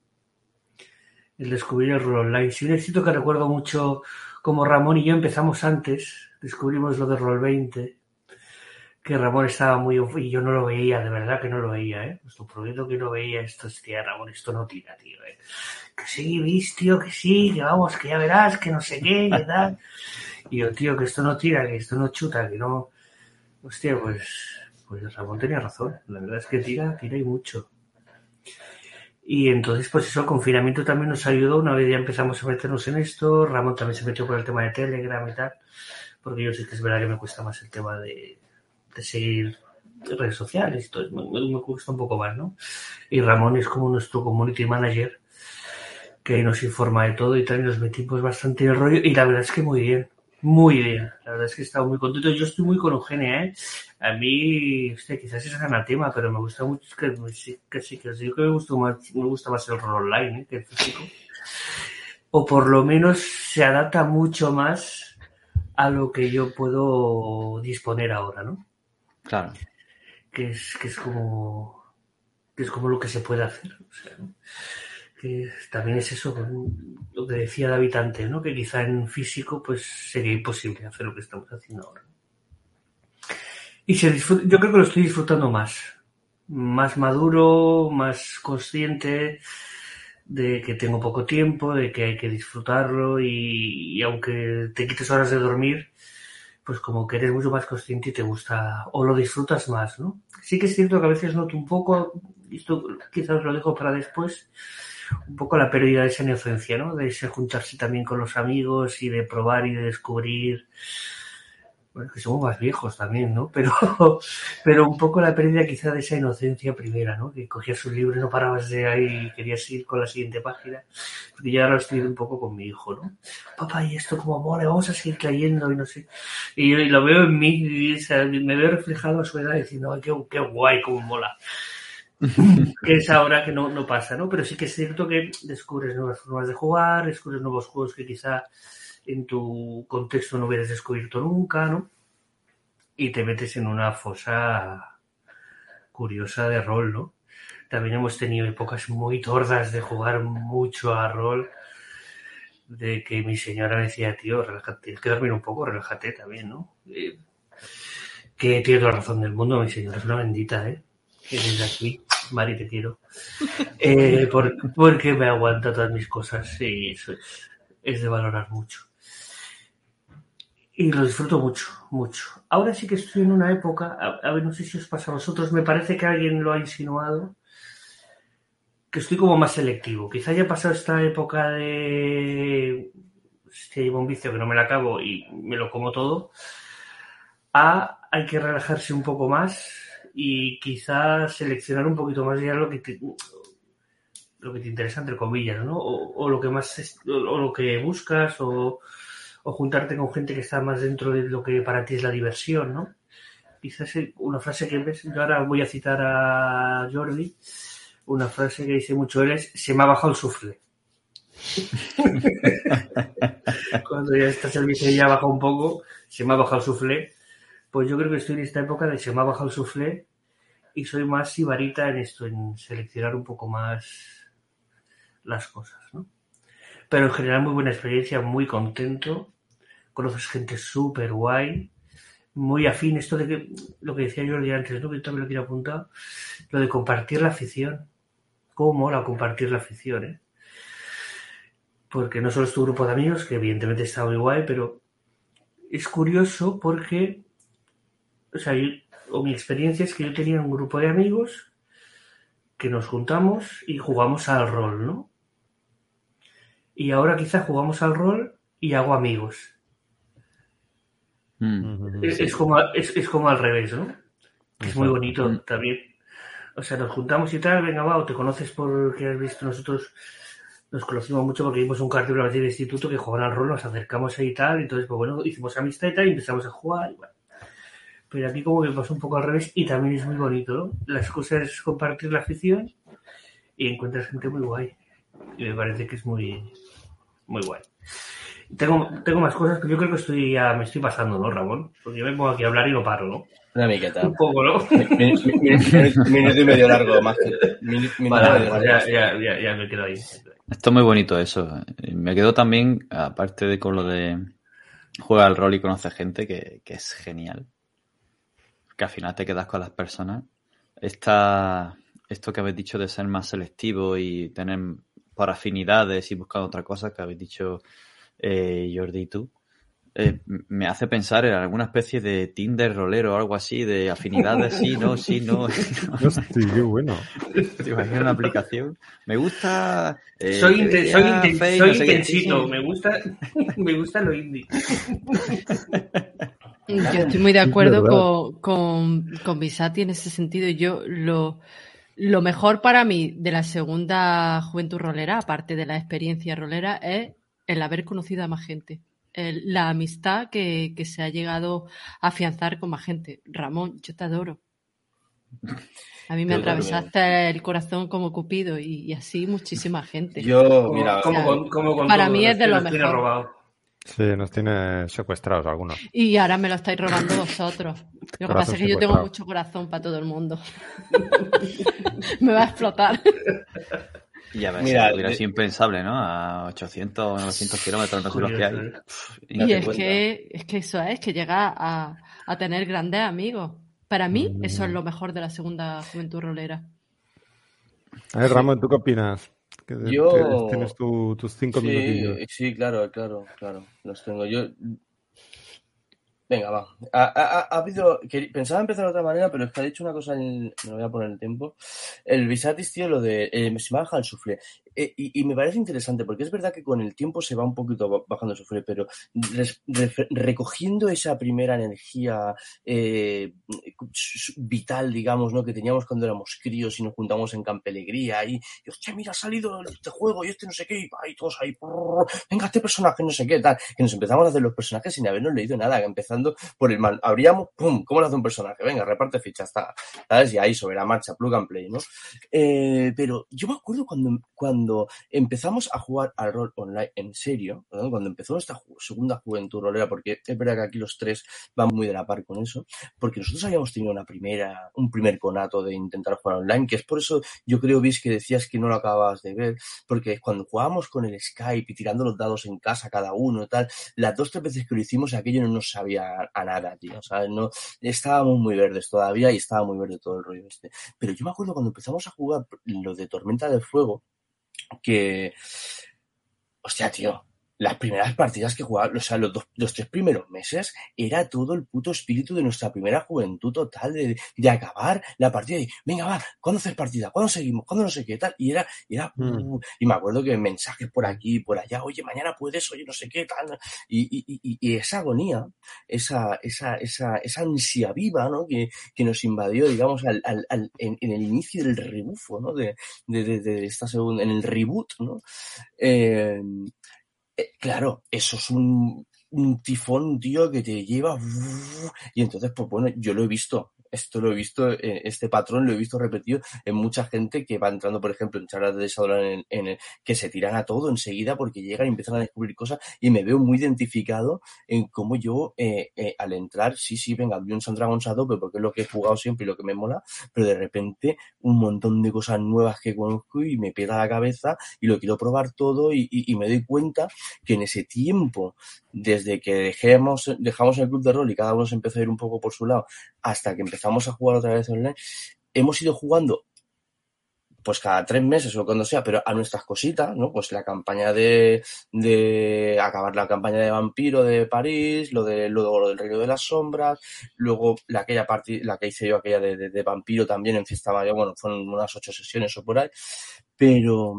El descubrir el rol online. Si bien es cierto que recuerdo mucho como Ramón y yo empezamos antes, descubrimos lo de Roll 20, que Ramón estaba muy y yo no lo veía, de verdad que no lo veía, ¿eh? Os lo prometo que no veía esto, hostia, Ramón, esto no tira, tío, ¿eh? Que sí, viste, tío, que sí, que vamos, que ya verás, que no sé qué, que tal. Y yo, tío, que esto no tira, que esto no chuta, que no... Hostia, pues, pues Ramón tenía razón, la verdad es que tira, tira y mucho. Y entonces, pues eso, el confinamiento también nos ayudó, una vez ya empezamos a meternos en esto, Ramón también se metió con el tema de Telegram y tal, porque yo sí que es verdad que me cuesta más el tema de seguir redes sociales, y todo, me, me cuesta un poco más, ¿no? Y Ramón es como nuestro community manager, que nos informa de todo y también nos metimos bastante en el rollo, y la verdad es que muy bien, muy bien, la verdad es que he estado muy contento, yo estoy muy con Eugenia, ¿eh? A mí, hostia, quizás es anatema, pero me gusta mucho, que, que sí, que sí, que me gusta más, me gusta más el rol online, ¿eh? Que el físico. O por lo menos se adapta mucho más a lo que yo puedo disponer ahora, ¿no? Que es, que es como que es como lo que se puede hacer. Que también es eso, lo que decía David antes, ¿no? que quizá en físico pues sería imposible hacer lo que estamos haciendo ahora. Y se yo creo que lo estoy disfrutando más, más maduro, más consciente de que tengo poco tiempo, de que hay que disfrutarlo y aunque te quites horas de dormir, pues como que eres mucho más consciente y te gusta o lo disfrutas más, ¿no? Sí que es cierto que a veces noto un poco, y esto quizás lo dejo para después, un poco la pérdida de esa inocencia, ¿no? De ese juntarse también con los amigos y de probar y de descubrir. Bueno, que somos más viejos también, ¿no? Pero, pero un poco la pérdida quizá de esa inocencia primera, ¿no? Que cogías un libro y no parabas de ahí y querías ir con la siguiente página. Porque yo ahora estoy un poco con mi hijo, ¿no? Papá, ¿y esto cómo mola? Vamos a seguir cayendo y no sé. Y lo veo en mí y o sea, me veo reflejado a su edad diciendo, ay, qué, qué guay, cómo mola que es ahora que no, no pasa, ¿no? Pero sí que es cierto que descubres nuevas formas de jugar, descubres nuevos juegos que quizá en tu contexto no hubieras descubierto nunca, ¿no? Y te metes en una fosa curiosa de rol, ¿no? También hemos tenido épocas muy tordas de jugar mucho a rol, de que mi señora decía, tío, relájate, tienes que dormir un poco, relájate también, ¿no? Eh, que tiene toda la razón del mundo, mi señora es una bendita, ¿eh? que desde aquí, Mari, te quiero, eh, por, porque me aguanta todas mis cosas y eso es, es, de valorar mucho. Y lo disfruto mucho, mucho. Ahora sí que estoy en una época, a, a ver, no sé si os pasa a vosotros, me parece que alguien lo ha insinuado, que estoy como más selectivo. Quizá haya pasado esta época de si llevo un vicio que no me la acabo y me lo como todo, a hay que relajarse un poco más y quizás seleccionar un poquito más ya lo que te, lo que te interesa entre comillas, ¿no? O, lo que más o, lo que buscas o, o, juntarte con gente que está más dentro de lo que para ti es la diversión, ¿no? Quizás una frase que ves, yo ahora voy a citar a Jordi, una frase que dice mucho él es se me ha bajado el sufle. Cuando ya esta servicio ya baja un poco, se me ha bajado el sufle. Pues yo creo que estoy en esta época de se me ha bajado el sufle y soy más sibarita en esto, en seleccionar un poco más las cosas, ¿no? Pero en general muy buena experiencia, muy contento, conoces gente súper guay, muy afín, esto de que, lo que decía Jordi antes, ¿no? que también lo quiero apuntar, lo de compartir la afición, cómo mola compartir la afición, ¿eh? Porque no solo es tu grupo de amigos, que evidentemente está muy guay, pero es curioso porque, o sea, yo- o mi experiencia es que yo tenía un grupo de amigos que nos juntamos y jugamos al rol, ¿no? Y ahora quizá jugamos al rol y hago amigos.
Mm.
Es, es como, es, es como al revés, ¿no? Es muy bonito
Mm.
también. O sea, nos juntamos y tal, venga, va, o te conoces porque has visto nosotros, nos conocimos mucho porque vimos un cartel una vez en el instituto que jugaban al rol, nos acercamos ahí y tal, entonces, pues bueno, hicimos amistad y tal, y empezamos a jugar. y bueno. Pero aquí como que pasa un poco al revés y también es muy bonito, ¿no? Las cosas es compartir la afición y encuentras gente muy guay. Y me parece que es muy, muy guay. Tengo, tengo más cosas que yo creo que estoy ya me estoy pasando, ¿no, Ramón? Porque yo me pongo aquí a hablar y no paro, ¿no?
Una miqueta.
Un poco, ¿no?
Mi- mi- mi- mi- Minuto y medio largo, más que. minu- Minuto y
Vale,
medio largo.
ya, ya, ya, ya me quedo ahí.
Esto es muy bonito eso. Me quedo también, aparte de con lo de juega al rol y conoce gente, que, que es genial. Que al final te quedas con las personas. Esta, esto que habéis dicho de ser más selectivo y tener por afinidades y buscar otra cosa que habéis dicho eh, Jordi y tú, eh, me hace pensar en alguna especie de Tinder rolero o algo así, de afinidades, sí, no, sí, no.
Hostia, qué bueno.
¿Te imaginas una aplicación? Me gusta. eh,
soy inten- soy, inten- soy
no sé
intensito, me gusta, me gusta lo indie.
Yo estoy muy de acuerdo con, con, con Bisati en ese sentido. Yo lo, lo mejor para mí de la segunda juventud rolera, aparte de la experiencia rolera, es el haber conocido a más gente. El- la amistad que, que se ha llegado a afianzar con más gente. Ramón, yo te adoro. A mí me
Yo
atravesaste el corazón como Cupido y, y así muchísima gente.
Yo,
Como,
mira,
como
o sea,
con, como
para mí es de lo mejor.
Sí, nos tiene secuestrados algunos.
Y ahora me lo estáis robando vosotros. Lo que pasa es que yo tengo mucho corazón para todo el mundo. me va a explotar.
Y a ver,
Mira,
si hubiera sido impensable, ¿no? A 800 o 900 kilómetros, no sé los que hay.
Y es
cuenta.
que, es que eso es, que llega a, a tener grandes amigos. Para mí, eso es lo mejor de la segunda juventud rolera.
A ver, Ramón, ¿tú qué opinas? Que
Yo-
Tienes tu- tus cinco
Sí,
minutillos.
sí, claro, claro, claro. Los tengo. Yo. Venga, va. Ha, ha- ha habido. Pensaba empezar de otra manera, pero es que ha dicho una cosa. En, me voy a poner el tiempo. El Visatis, tío, lo de. Eh, se me baja el suflé. Eh, y, me parece interesante, porque es verdad que con el tiempo se va un poquito ba- bajando suflé, pero recogiendo esa primera energía eh, vital, digamos, ¿no? Que teníamos cuando éramos críos y nos juntamos en Campelegría y, y hostia, mira, ha salido este juego y este no sé qué, y, y todos ahí, venga, este personaje no sé qué, tal, que nos empezamos a hacer los personajes sin habernos leído nada, empezando por el man, abríamos, pum, ¿cómo lo hace un personaje? Venga, reparte fichas, está, ¿sabes? Y ahí sobre la marcha, plug and play, ¿no? Eh, pero yo me acuerdo cuando empezamos a jugar al rol online en serio, cuando empezó esta ju- segunda juventud rolera, porque es verdad que aquí los tres van muy de la par con eso, porque nosotros habíamos tenido una primera, un primer conato de intentar jugar online, que es por eso yo creo, que decías que no lo acababas de ver, porque cuando jugábamos con el Skype y tirando los dados en casa cada uno y tal, las dos tres veces que lo hicimos aquello no nos sabía a nada, tío, ¿sabes? No, estábamos muy verdes todavía y estaba muy verde todo el rollo este. Pero yo me acuerdo cuando empezamos a jugar lo de Tormenta del Fuego, que, hostia, tío, las primeras partidas que jugaba, o sea, los, dos, los tres primeros meses, era todo el puto espíritu de nuestra primera juventud total, de, de acabar la partida y, venga, va, ¿cuándo haces partida? ¿Cuándo seguimos? ¿Cuándo no sé qué tal? Y era, y era,
Mm.
y me acuerdo que mensajes por aquí y por allá, oye, mañana puedes, oye, no sé qué tal, y, y, y, y esa agonía, esa, esa, esa, esa ansia viva, ¿no? Que, que nos invadió, digamos, al, al, al- en, en el inicio del rebufo, ¿no? De, de, de, de esta segunda, en el reboot, ¿no? Eh, eh, claro, eso es un, un tifón, tío, que te lleva. Y entonces, pues bueno, yo lo he visto. Esto lo he visto, eh, este patrón lo he visto repetido en mucha gente que va entrando, por ejemplo, en charlas de Shadowrun en, en el, que se tiran a todo enseguida porque llegan y empiezan a descubrir cosas y me veo muy identificado en cómo yo eh, eh, al entrar, sí, sí, venga, Dungeons and Dragons a tope porque es lo que he jugado siempre y lo que me mola, pero de repente un montón de cosas nuevas que conozco y me pega la cabeza y lo quiero probar todo y, me doy cuenta que en ese tiempo, desde que dejemos, dejamos el club de rol y cada uno se empezó a ir un poco por su lado, hasta que empezamos a jugar otra vez online, hemos ido jugando pues cada tres meses o cuando sea, pero a nuestras cositas, ¿no? Pues la campaña de, de acabar la campaña de vampiro de París, lo de luego lo del Reino de las Sombras, luego la aquella parte, la que hice yo aquella de, de, de vampiro también en Fiesta Mayor, bueno, fueron unas ocho sesiones o por ahí, pero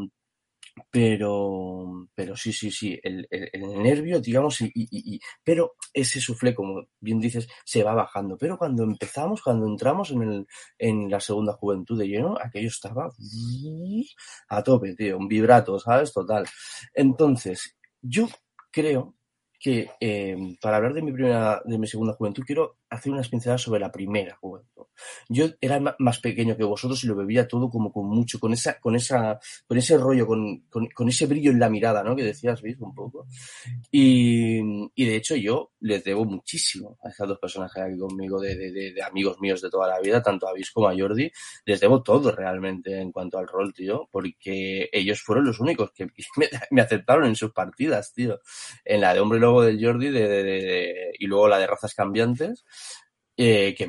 pero pero sí sí sí el, el, nervio digamos y, y, pero ese suflé como bien dices se va bajando. Pero cuando empezamos cuando entramos en el en la segunda juventud de lleno aquello estaba a tope tío un vibrato sabes total. Entonces yo creo que eh, para hablar de mi primera de mi segunda juventud quiero hacer unas pinceladas sobre la primera. Yo era más pequeño que vosotros y lo bebía todo como con mucho, con esa, con esa, con ese rollo, con, con, con ese brillo en la mirada, ¿no? Que decías, ¿veis? Un poco. Y, y, de hecho yo les debo muchísimo a estas dos personas que aquí conmigo, de, de, de, de, amigos míos de toda la vida, tanto a Bis como a Jordi, les debo todo realmente en cuanto al rol, tío, porque ellos fueron los únicos que me, me aceptaron en sus partidas, tío. En la de Hombre Lobo del Jordi de, y luego la de Razas Cambiantes eh, que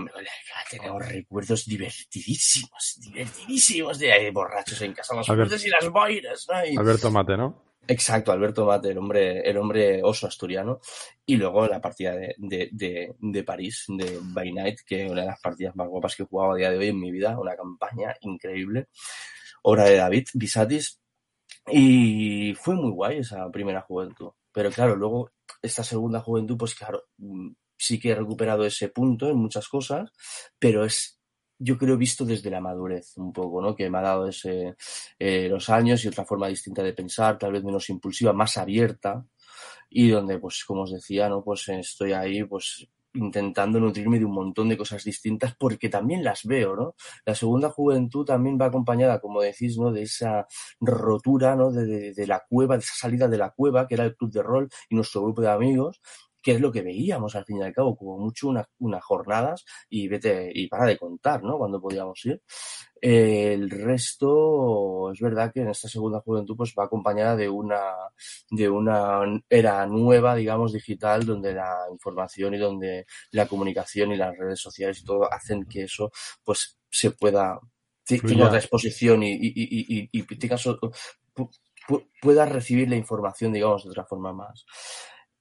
tenemos recuerdos divertidísimos, divertidísimos de ahí, borrachos en casa, los y las boiras, ¿no? Y...
Alberto Mate, ¿no?
Exacto, Alberto Mate, el hombre, el hombre oso asturiano. Y luego la partida de, de, de, de, París, de By Night, que es una de las partidas más guapas que he jugado a día de hoy en mi vida, una campaña increíble. Obra de David Bisatis. Y fue muy guay esa primera juventud. Pero claro, luego esta segunda juventud, pues claro, sí que he recuperado ese punto en muchas cosas, pero es, yo creo, visto desde la madurez un poco, ¿no? Que me ha dado ese, eh, los años y otra forma distinta de pensar, tal vez menos impulsiva, más abierta, y donde, pues, como os decía, ¿no? Pues estoy ahí, pues, intentando nutrirme de un montón de cosas distintas porque también las veo, ¿no? La segunda juventud también va acompañada, como decís, ¿no? De esa rotura, ¿no? De, de, de la cueva, de esa salida de la cueva, que era el club de rol y nuestro grupo de amigos, que es lo que veíamos al fin y al cabo, como mucho unas una jornadas y vete, y para de contar, ¿no? Cuando podíamos ir. Eh, el resto, es verdad que en esta segunda juventud, pues va acompañada de una, de una era nueva, digamos, digital, donde la información y donde la comunicación y las redes sociales y todo hacen que eso, pues, se pueda, tenga otra exposición y, y, y, y, y tengas, puedas recibir la información, digamos, de otra forma más.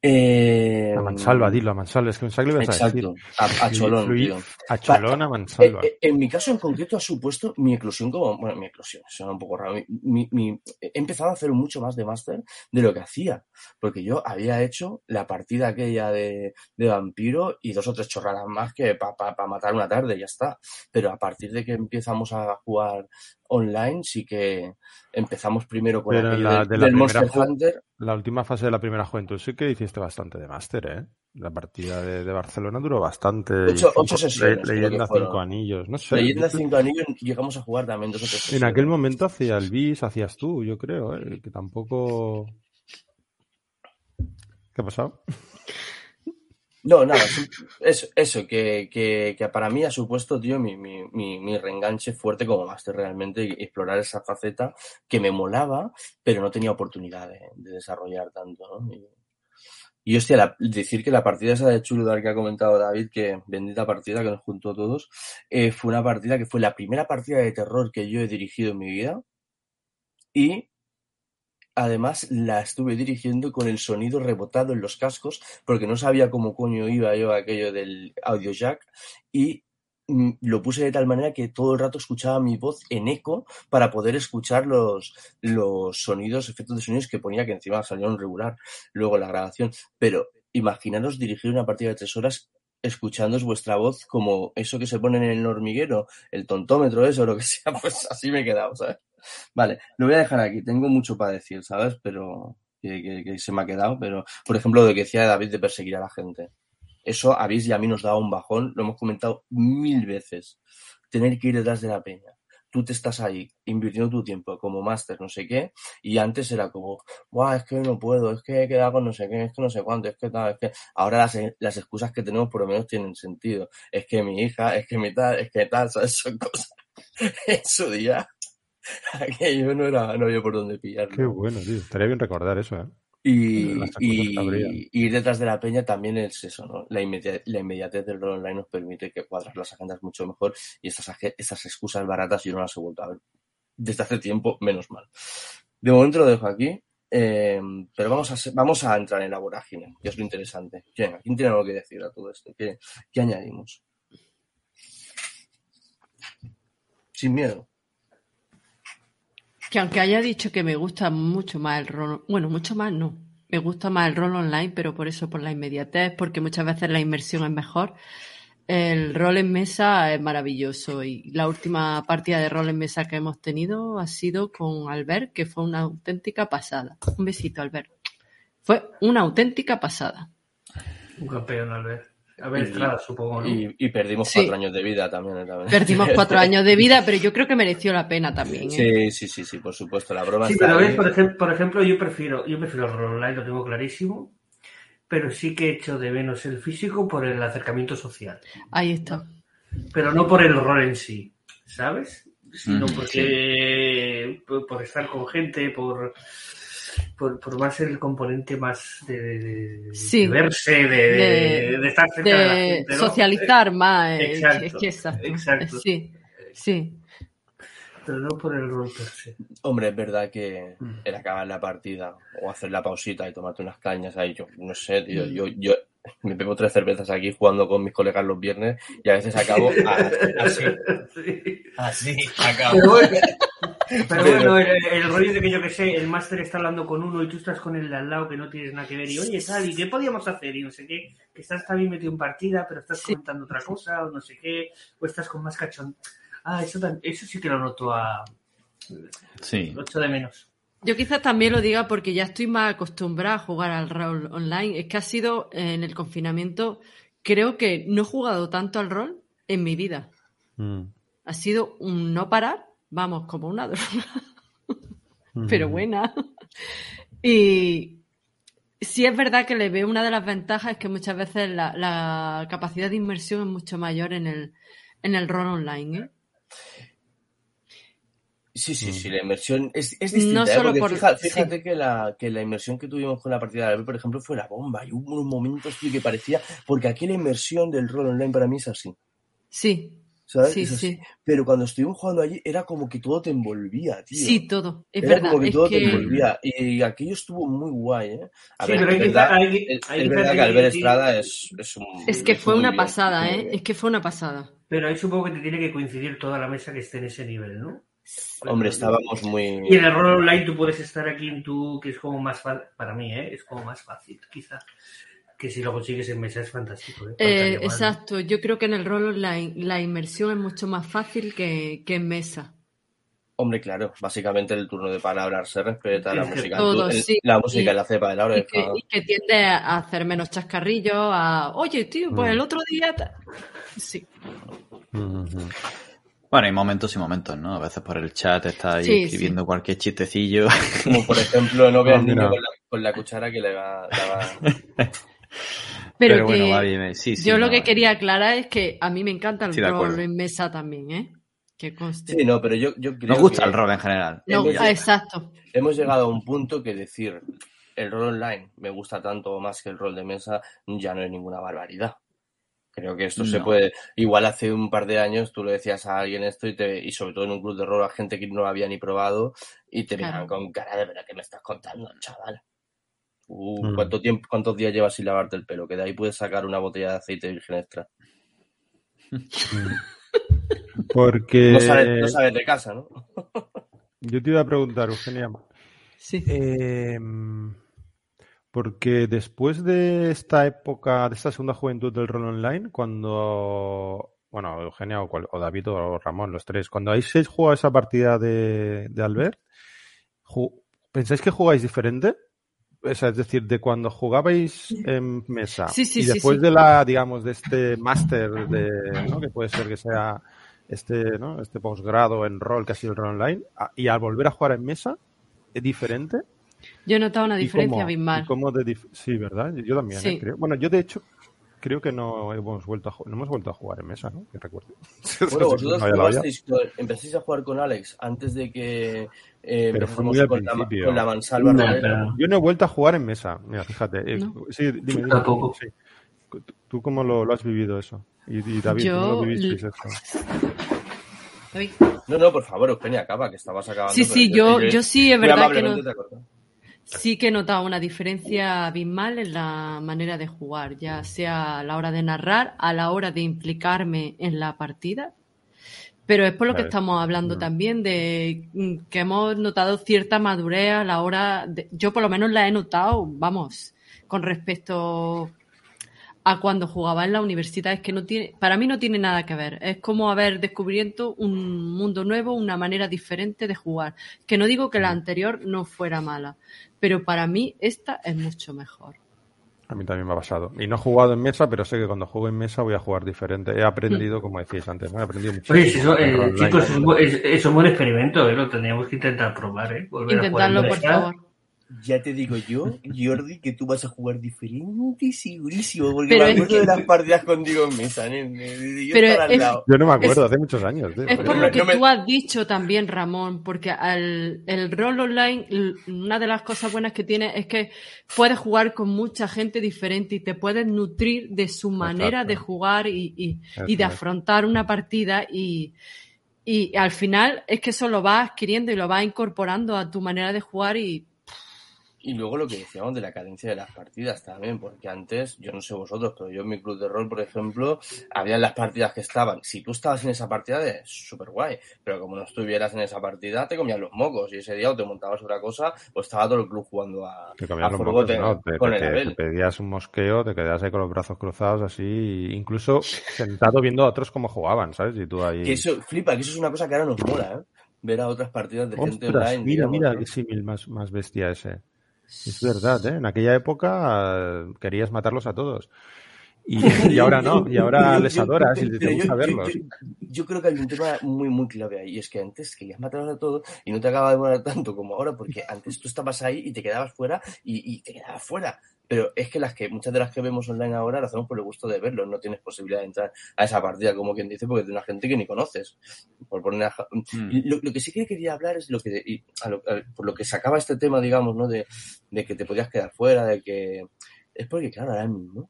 Eh,
a Mansalva, dilo a Mansalva, es que ibas
exacto,
a decir.
A, a Cholón, tío.
A Cholón, a Mansalva.
Eh, en mi caso en concreto ha supuesto mi eclosión como, bueno, mi eclosión, suena un poco raro, mi, mi, he empezado a hacer mucho más de máster de lo que hacía, porque yo había hecho la partida aquella de, de vampiro y dos o tres chorradas más que para pa, pa matar una tarde, ya está. Pero a partir de que empezamos a jugar online sí que empezamos primero con
la, de la
del Monster Hunter.
La última fase de la primera juventud sí que hiciste bastante de máster, ¿eh? La partida de, de Barcelona duró bastante.
Ocho- ocho sesiones,
Le- leyenda cinco anillos, no sé.
Leyenda Cinco Anillos llegamos a jugar también dos o tres
En aquel momento hacía el bis, hacías tú, yo creo, ¿eh? que tampoco. ¿Qué ha pasado?
No, nada, eso, eso que, que, que para mí ha supuesto, tío, mi, mi, mi, mi reenganche fuerte como máster realmente, explorar esa faceta que me molaba, pero no tenía oportunidad de, de desarrollar tanto, ¿no? Y, y hostia, la- decir que la partida esa de Chuludar que ha comentado David, que bendita partida que nos juntó a todos, eh, fue una partida que fue la primera partida de terror que yo he dirigido en mi vida, y además la estuve dirigiendo con el sonido rebotado en los cascos porque no sabía cómo coño iba yo aquello del audio jack y mm, lo puse de tal manera que todo el rato escuchaba mi voz en eco para poder escuchar los, los sonidos, efectos de sonidos que ponía que encima salieron regular luego la grabación. Pero imaginaros dirigir una partida de tres horas escuchándoos vuestra voz como eso que se pone en el hormiguero, el tontómetro eso, lo que sea, pues así me he quedado, ¿sabes? Vale, lo voy a dejar aquí. Tengo mucho para decir, ¿sabes? Pero que, se me ha quedado. Pero, por ejemplo, lo que decía David de perseguir a la gente. Eso a Bis y a mí nos daba un bajón, lo hemos comentado mil veces. Tener que ir detrás de la peña. Tú te estás ahí invirtiendo tu tiempo como máster, no sé qué, y antes era como, Buah, es que no puedo, es que he quedado con no sé qué, es que no sé cuánto, es que tal, es que. Ahora las, las excusas que tenemos por lo menos tienen sentido. Es que mi hija, es que mi tal, es que tal, ¿sabes? Son cosas. en su día, aquello no era, no había por dónde pillarlo.
Qué bueno, tío. Estaría bien recordar eso, ¿eh?
Y, y, y ir detrás de la peña también es eso, ¿no? La, inmedia- la inmediatez del rol online nos permite que cuadras las agendas mucho mejor y estas, estas excusas baratas yo no las he vuelto a ver desde hace tiempo, menos mal. De momento lo dejo aquí, eh, pero vamos a, vamos a entrar en la vorágine, que es lo interesante. Venga, ¿quién tiene algo que decir a todo esto? ¿Qué, qué añadimos? Sin miedo.
Que aunque haya dicho que me gusta mucho más el rol, bueno, mucho más no, me gusta más el rol online, pero por eso, por la inmediatez, porque muchas veces la inmersión es mejor. El rol en mesa es maravilloso y la última partida de rol en mesa que hemos tenido ha sido con Albert, que fue una auténtica pasada. Un besito, Albert. Fue una auténtica pasada.
Un campeón, Albert. Albert
Y-
Estrada, supongo, ¿no?
Y, y perdimos
Sí.
cuatro años de vida también. ¿eh? también.
Perdimos cuatro años de vida, pero yo creo que mereció la pena también. ¿eh?
Sí, sí, sí, sí, por supuesto. La broma
Sí,
está
pero ves, por ejemplo, por ejemplo, yo prefiero, yo prefiero el rol online, lo tengo clarísimo, pero sí que echo de menos el físico por el acercamiento social,
Ahí está.
pero no por el rol en sí, ¿sabes? Sino
Mm,
porque por, por estar con gente, por, por, por más el componente más de, de- de-
Sí.
de verse, de, de-
De-
de estar cerca de, la
de
gente, ¿no?
socializar más. eh,
Exacto,
es que exacto.
exacto.
Sí, sí.
Pero no por el rol.
Hombre, es verdad que
Mm.
el acabar la partida o hacer la pausita y tomarte unas cañas ahí, yo no sé, tío,
Mm.
yo, yo me bebo tres cervezas aquí jugando con mis colegas los viernes y a veces acabo así,
Sí.
así, acabo.
Pero pero bueno, el, el rollo de que yo que sé, el máster está hablando con uno y tú estás con el de al lado que no tienes nada que ver y oye, tal, ¿y qué podíamos hacer? Y no sé qué, que estás también metido en partida, pero estás
Sí.
comentando otra cosa o no sé qué, o estás con más cachón. Ah, eso, eso sí que lo noto a...
Sí.
Lo echo de menos.
Yo quizás también lo diga porque ya estoy más acostumbrada a jugar al rol online. Es que ha sido eh, en el confinamiento, creo que no he jugado tanto al rol en mi vida.
Mm.
Ha sido un no parar, vamos, como una droga, pero
Mm.
buena. Y sí es verdad que le veo una de las ventajas es que muchas veces la, la capacidad de inmersión es mucho mayor en el, en el rol online. ¿eh?
Sí, sí,
Mm.
sí, la inmersión es, es distinta,
No
¿eh?
solo
Porque
por-
fija-
sí.
fíjate que, la, que la inmersión que tuvimos con la partida de Albert, por ejemplo, fue la bomba. Y hubo unos momentos, tío, que parecía, porque aquí la inmersión del rol online para mí es así,
Sí,
¿sabes?
sí, sí.
Pero cuando estuvimos jugando allí era como que todo te envolvía, tío.
Sí, todo. Es
Era
verdad.
como que
es
todo
que-
te envolvía. Y aquello estuvo muy guay, ¿eh? A
Sí,
ver,
pero
es verdad,
hay
es,
hay
es
que
verdad que Albert. Estrada es, es un.
Es que
es
fue una
bien,
pasada, ¿eh? Es que fue una pasada.
Pero ahí supongo que te tiene que coincidir toda la mesa que esté en ese nivel, ¿no?
Hombre, estábamos muy.
Y en el rol online tú puedes estar aquí en tu, que es como más fácil, para mí, ¿eh? es como más fácil, quizá. Que si lo consigues en mesa es fantástico. ¿eh?
Eh, exacto, yo creo que en el rol online la inmersión es mucho más fácil que, que en mesa.
Hombre, claro, básicamente el turno de palabras se respeta, la música,
todo,
el-
sí.
la música
Y-
la cepa de la
Y
oreja.
que, y que tiende a hacer menos chascarrillos, a, oye, tío, pues
Mm.
el otro día... ta-". Sí,
Mm.
Bueno, hay momentos y momentos, ¿no? A veces por el chat está ahí
Sí,
escribiendo cualquier chistecillo.
Como por ejemplo, no veas niño con la, con la cuchara que le va, le va-
pero,
Pero,
que
bueno, va bien. Sí, sí,
yo lo que
eh.
quería aclarar es que a mí me encanta el
Sí,
rol en mesa también, ¿eh? Que conste.
Sí, no, pero yo, yo creo
Nos gusta
que
el rol en general.
No,
hemos-
ah, exacto.
hemos llegado a un punto que decir el rol online me gusta tanto o más que el rol de mesa ya no es ninguna barbaridad. Creo que esto se puede. Igual hace un par de años tú le decías a alguien esto y, te, y sobre todo en un club de rol a gente que no lo había ni probado y te
Claro.
miraban con cara de verdad que me estás contando, chaval. Uh,
Mm.
¿cuánto tiempo, ¿Cuántos días llevas sin lavarte el pelo? Que de ahí puedes sacar una botella de aceite virgen extra.
Porque
No sales, no sales de casa, ¿no?
yo te iba a preguntar, Eugenia,
Sí.
eh, porque después de esta época, de esta segunda juventud del rol online, cuando, bueno, Eugenia o, cual- o David o Ramón, los tres, cuando habéis jugado esa partida de, de Albert, ¿pensáis que jugáis diferente? O sea, es decir, de cuando jugabais en mesa
Sí, sí,
y después
sí.
de la, digamos, de este máster de, ¿no? que puede ser que sea este, ¿no? Este posgrado en rol que ha sido el rol online, y al volver a jugar en mesa, ¿es diferente?
Yo he notado una
¿Y
diferencia abismal.
sí, ¿verdad? Yo también, ¿eh? Creo. Bueno, yo de hecho creo que no hemos vuelto a, no hemos vuelto a jugar en mesa, ¿no? Que recuerde.
Bueno, vosotros
no la
jugasteis empezasteis a jugar con Alex antes de que eh,
Pero fue muy al
con, la,
principio.
con la mansalva
No, pero-
Yo no he vuelto a jugar en mesa. Mira, fíjate. eh,
¿No?
sí, dime, dime,
Tampoco.
sí. ¿Tú- ¿Tú cómo lo, lo has vivido eso? Y, y David,
Yo
¿cómo lo vivisteis eso?
David.
No, no, por favor, Eugenia, acaba, que estabas acabando.
Sí, sí, yo, yo sí, es verdad que no. Sí que he notado una diferencia abismal en la manera de jugar, ya sea a la hora de narrar, a la hora de implicarme en la partida. Pero es por lo que estamos hablando
Mm.
también de mm, que hemos notado cierta madurez a la hora de, yo por lo menos la he notado, vamos, con respecto a cuando jugaba en la universidad, es que no tiene, para mí no tiene nada que ver. Es como haber descubierto un mundo nuevo, una manera diferente de jugar. Que no digo que la anterior no fuera mala, pero para mí esta es mucho mejor.
A mí también me ha pasado. Y no he jugado en mesa, pero sé que cuando juego en mesa voy a jugar diferente. He aprendido, como decíais antes, ¿no? he aprendido mucho.
Oye, eso, eh, chicos, es, es, es un buen experimento, ¿eh? lo tendríamos que intentar probar. ¿eh? Volver a jugar en
Intentarlo, por favor.
Ya te digo yo, Jordi, que tú vas a jugar diferente, segurísimo, porque
Pero
me
es
acuerdo
que-
de las partidas contigo en mesa, yo
Pero
estar al
es-
lado.
Yo no me acuerdo,
Es-
hace muchos años. tío.
Es por lo que
no me-
tú has dicho también, Ramón, porque al, el rol online, una de las cosas buenas que tiene es que puedes jugar con mucha gente diferente y te puedes nutrir de su manera
Exacto.
de jugar y, y- y de afrontar una partida y, y al final es que eso lo vas adquiriendo y lo vas incorporando a tu manera de jugar y
Y luego lo que decíamos de la cadencia de las partidas también, porque antes, yo no sé vosotros, pero yo en mi club de rol, por ejemplo, habían las partidas que estaban. Si tú estabas en esa partida, es súper guay, pero como no estuvieras en esa partida, te comían los mocos y ese día o te montabas otra cosa o estaba todo el club jugando a,
Te
a
los mocos, ¿no? Te,
con
te-
el
te-
Abel.
te pedías un mosqueo, te quedabas ahí con los brazos cruzados así, incluso sentado viendo a otros cómo jugaban, ¿sabes? Y tú ahí...
Que eso, flipa, que eso es una cosa que ahora nos mola, ¿eh? Ver a otras partidas de gente online.
mira,
digamos,
mira
¿no?
qué símil más, más bestia ese. Es verdad, ¿eh? En aquella época eh, querías matarlos a todos. Y, y ahora no, y ahora les adoras y te gusta
yo-
verlos.
Yo, yo- yo creo que hay un tema muy, muy clave ahí, y es que antes querías matarlos a todos y no te acaba de molar tanto como ahora, porque antes tú estabas ahí y te quedabas fuera y, y te quedabas fuera. Pero es que las que muchas de las que vemos online ahora lo hacemos por el gusto de verlos, no tienes posibilidad de entrar a esa partida, como quien dice, porque es de una gente que ni conoces. Por poner a-
Mm.
Lo, lo que sí que quería hablar es lo que y a lo- a- por lo que sacaba este tema, digamos, ¿no? De, de que te podías quedar fuera, de que es porque claro, ahora mismo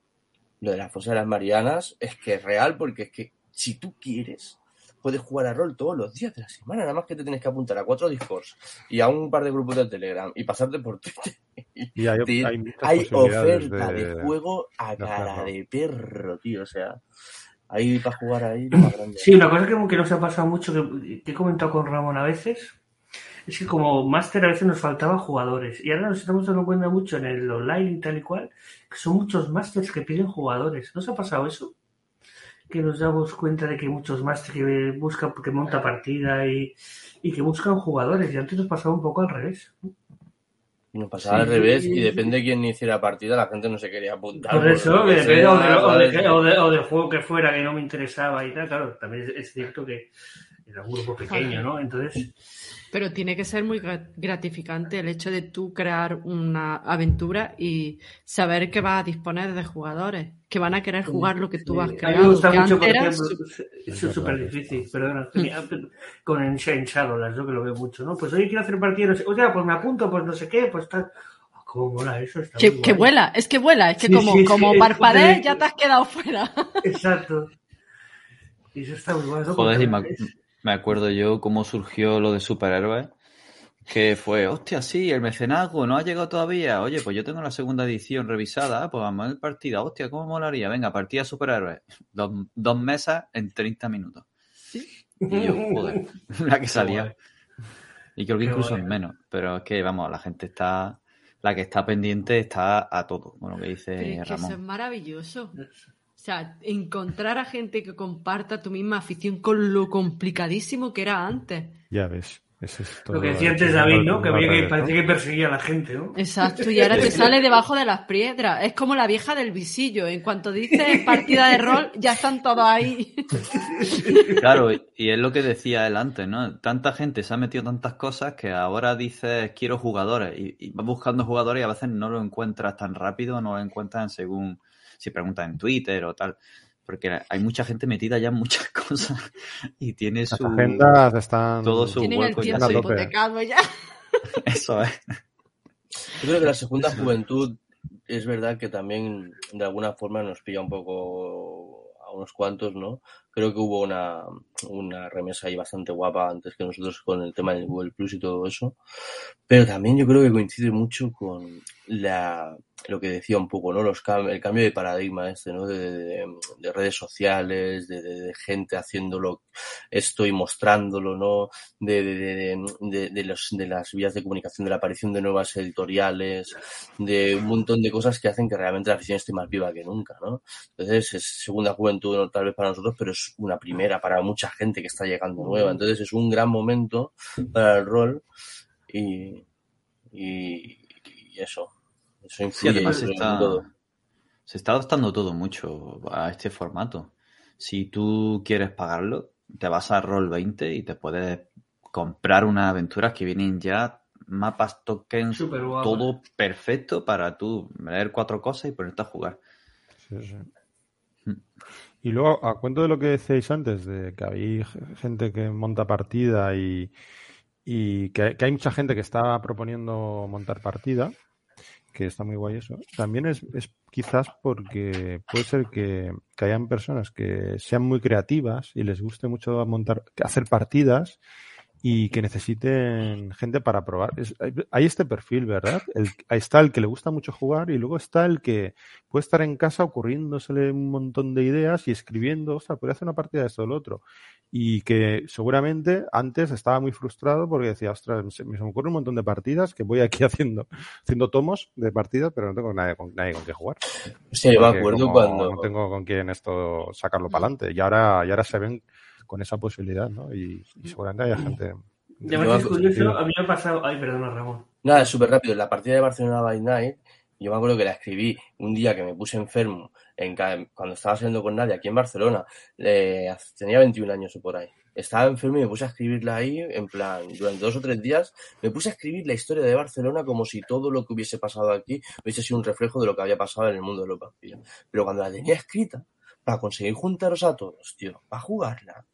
lo de la fosa de las Marianas es que es real, porque es que si tú quieres puedes jugar a rol todos los días de la semana, nada más que te tienes que apuntar a cuatro Discords y a un par de grupos de Telegram y pasarte por Twitter.
Y hay,
oferta de,
de...
juego a cara de perro, tío, o sea, ahí para jugar ahí grande.
Sí, una cosa que, que nos ha pasado mucho, que, que he comentado con Ramón a veces, es que como máster a veces nos faltaban jugadores. Y ahora nos estamos dando cuenta mucho en el online y tal y cual, que son muchos másters que piden jugadores. ¿No os ha pasado eso? Que nos damos cuenta de que hay muchos másters que buscan, que monta partida y, y que buscan jugadores. Y antes nos pasaba un poco al revés. ¿no?
Nos pasaba
Sí,
al revés
sí,
y
sí.
depende de quién hiciera partida, la gente no se quería apuntar.
Por eso,
que
depende o del juego que fuera que no me interesaba y tal. Claro, también es, es cierto que era un grupo pequeño, ¿no? Entonces,
Pero tiene que ser muy gra- gratificante el hecho de tú crear una aventura y saber que vas a disponer de jugadores que van a querer jugar lo que tú has
a mí me
creado.
gusta mucho, por ejemplo, es súper difícil, perdona, con en en Shadowlands, yo que lo veo mucho, ¿no? Pues oye, quiero hacer partido, no sé, oye, pues me apunto, pues no sé qué, pues tal. Ah, ¿Cómo mola eso? Está
que, que vuela, es que vuela, es que
Sí,
como,
sí,
como
es
parpadees ya te has quedado fuera.
Exacto. Y eso está muy guay. ¿no?
Joder, y me, me acuerdo yo cómo surgió lo de superhéroes. Que fue, hostia, sí, el mecenazgo no ha llegado todavía. Oye, pues yo tengo la segunda edición revisada, pues vamos a ver partida. Hostia, ¿cómo molaría? Venga, partida superhéroes. Dos, dos mesas en 30 minutos. Y yo, joder, la que salía. Y creo que incluso
guay.
en menos. Pero es que, vamos, la gente está. La que está pendiente está a todo, bueno, que
Pero
dice
es que eso es
Ramón.
maravilloso. O sea, encontrar a gente que comparta tu misma afición con lo complicadísimo que era antes.
Ya ves. Ese es
Lo
todo-
que decía antes David, ¿no? Que había que, parecía que perseguía a la gente, ¿no?
Exacto, y ahora te sale debajo de las piedras. Es como la vieja del visillo. En cuanto dices partida de rol, ya están todos ahí.
Claro, y es lo que decía él antes, ¿no? Tanta gente se ha metido tantas cosas que ahora dices quiero jugadores y, y vas buscando jugadores y a veces no lo encuentras tan rápido, no lo encuentras según si preguntas en Twitter o tal. Porque hay mucha gente metida ya en muchas cosas y tiene
Las
su...
agendas están...
todo su-
Tienen el
hueco ya
tiempo
a tope.
hipotecado ya.
Eso es.
Yo creo que la segunda juventud es verdad que también de alguna forma nos pilla un poco a unos cuantos, ¿no? Creo que hubo una, una remesa ahí bastante guapa antes que nosotros con el tema del Google Plus y todo eso. Pero también yo creo que coincide mucho con la, lo que decía un poco, ¿no? Los el cambio de paradigma este, ¿no? De, de- de redes sociales, de, de- gente haciéndolo esto y mostrándolo, ¿no? De, los, de las vías de comunicación, de la aparición de nuevas editoriales, de un montón de cosas que hacen que realmente la afición esté más viva que nunca, ¿no? Entonces es segunda juventud tal vez para nosotros, pero es una primera para mucha gente que está llegando nueva. Entonces es un gran momento para el rol y, y, y eso. Eso
Sí,
influye creo,
está-
en todo.
se está adaptando todo mucho a este formato. Si tú quieres pagarlo, te vas a Roll20 y te puedes comprar unas aventuras que vienen ya mapas, tokens, todo perfecto para tú leer cuatro cosas y ponerte a jugar.
Sí, sí. Y luego, a cuento de lo que decíais antes, de que hay gente que monta partida y, y que, que hay mucha gente que está proponiendo montar partida, que está muy guay eso. También es, es quizás porque puede ser que, que hayan personas que sean muy creativas y les guste mucho montar, hacer partidas y que necesiten gente para probar. Es- hay, hay este perfil, ¿verdad? El, ahí está el que le gusta mucho jugar y luego está el que puede estar en casa ocurriéndosele un montón de ideas y escribiendo, o sea, podría hacer una partida de esto o lo otro. Y que seguramente antes estaba muy frustrado porque decía, ostras, se me se me ocurre un montón de partidas que voy aquí haciendo, haciendo tomos de partidas, pero no tengo nadie con, nadie con qué jugar.
Sí, me acuerdo
como
cuando...
No tengo con quién esto sacarlo para adelante. Y ahora, y ahora se ven con esa posibilidad, ¿no? Y, y seguramente haya gente.
Además
Yo-
es curioso, a mí me ha pasado... Ay, perdona, Ramón.
Nada, súper rápido. La partida de Barcelona by Night, yo me acuerdo que la escribí un día que me puse enfermo en, cuando estaba saliendo con nadie aquí en Barcelona. Eh, tenía 21 años o por ahí. Estaba enfermo y me puse a escribirla ahí, en plan, durante dos o tres días, me puse a escribir la historia de Barcelona como si todo lo que hubiese pasado aquí hubiese sido un reflejo de lo que había pasado en el mundo de los vampiros. Pero cuando la tenía escrita, para conseguir juntaros a todos, tío, para jugarla,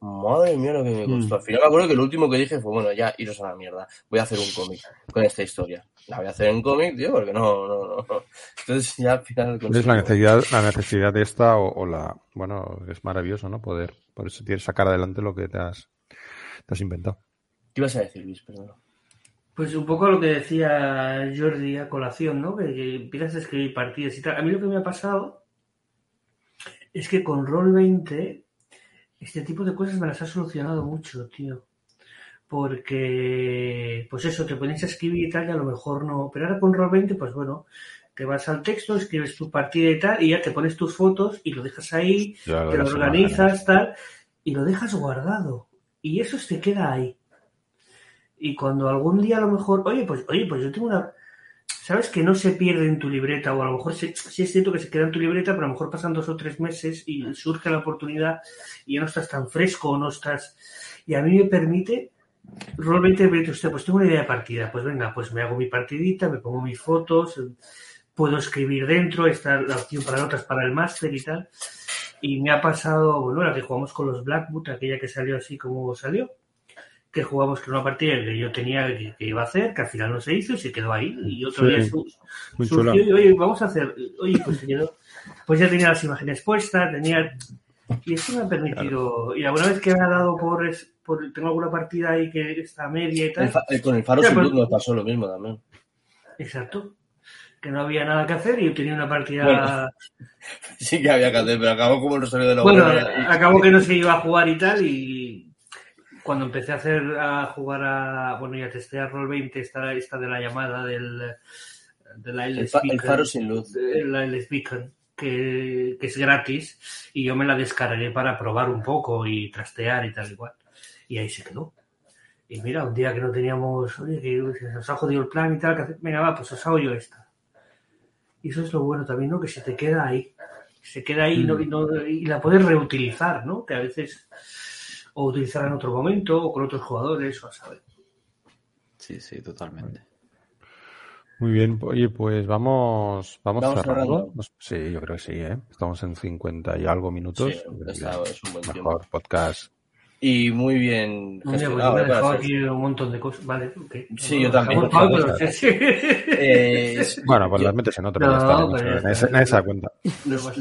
Madre mía lo que me costó. Al final me acuerdo que lo último que dije fue, bueno, ya iros a la mierda. Voy a hacer un cómic con esta historia. La voy a hacer en cómic, tío, porque no, no, no. Entonces ya al final...
Es la necesidad, la necesidad de esta o, o la. Bueno, es maravilloso, ¿no? Poder, por eso tienes sacar adelante lo que te has, te has inventado.
¿Qué ibas a decir, Luis? Perdón.
Pues un poco lo que decía Jordi a colación, ¿no? Que, que empiezas a escribir partidas y tal. A mí lo que me ha pasado es que con Roll20 este tipo de cosas me las ha solucionado mucho, tío. Porque, pues eso, te pones a escribir y tal y a lo mejor no. Pero ahora con Roll20, pues bueno, te vas al texto, escribes tu partida y tal y ya te pones tus fotos y lo dejas ahí
Ya
te lo organizas, tal, y lo dejas guardado. Y eso se queda ahí. Y cuando algún día a lo mejor, oye, pues, oye, pues yo tengo una. ¿Sabes que no se pierde en tu libreta? O a lo mejor sí, sí es cierto que se queda en tu libreta, pero a lo mejor pasan dos o tres meses y surge la oportunidad y ya no estás tan fresco o no estás. Y a mí me permite, realmente usted, pues tengo una idea de partida, pues venga, pues me hago mi partidita, me pongo mis fotos, puedo escribir dentro, está la opción para notas para el máster y tal. Y me ha pasado, bueno, la que jugamos con los Blackwood, aquella que salió así como salió, que jugamos con una partida que yo tenía que, que iba a hacer, que al final no se hizo y se quedó ahí. Y otro
Sí,
día su- surgió y, oye, vamos a hacer, oye, pues se quedó. Pues ya tenía las imágenes puestas, tenía... Y eso me ha permitido... Y alguna vez que me ha dado por, es- por... Tengo alguna partida ahí que está media y tal.
El con el Faro
Ya,
sin
pues-
nos pasó lo mismo también.
Exacto. Que no había nada que hacer y yo tenía una partida...
Bueno, Sí que había que hacer, pero acabó como el Rosario de la
Bueno, acabó que no se iba a jugar y tal y cuando empecé a hacer a jugar a bueno y a testear Roll 20 esta, esta de la llamada del de la
el, fa- el Faro sin luz.
de la LS Beacon, que, que es gratis y yo me la descargué para probar un poco y trastear y tal igual y ahí se quedó Y mira, un día que no teníamos, oye, que se os ha jodido el plan y tal, que venga, va, pues os hago yo esta. Y eso es lo bueno también, ¿no? Que se te queda ahí. Se queda ahí ¿no? y, no- y la puedes reutilizar, ¿no? Que a veces, o utilizarla en otro momento, o con otros jugadores, o a saber.
Sí, sí, totalmente.
Muy bien, oye, pues vamos, vamos,
Vamos
cerrando. Sí, yo creo que sí, ¿eh? Estamos en 50 y algo minutos.
Sí, es un buen
mejor
tiempo.
podcast.
Y muy bien
Un día, pues
gestionado,
yo me he.
Para
dejado
ser-
aquí un montón de cosas. Vale, ok.
Sí, yo también.
Pero sí, sí.
Eh,
Bueno, pues
yo-
las metes en otro.
No,
nadie se- da cuenta.
nos-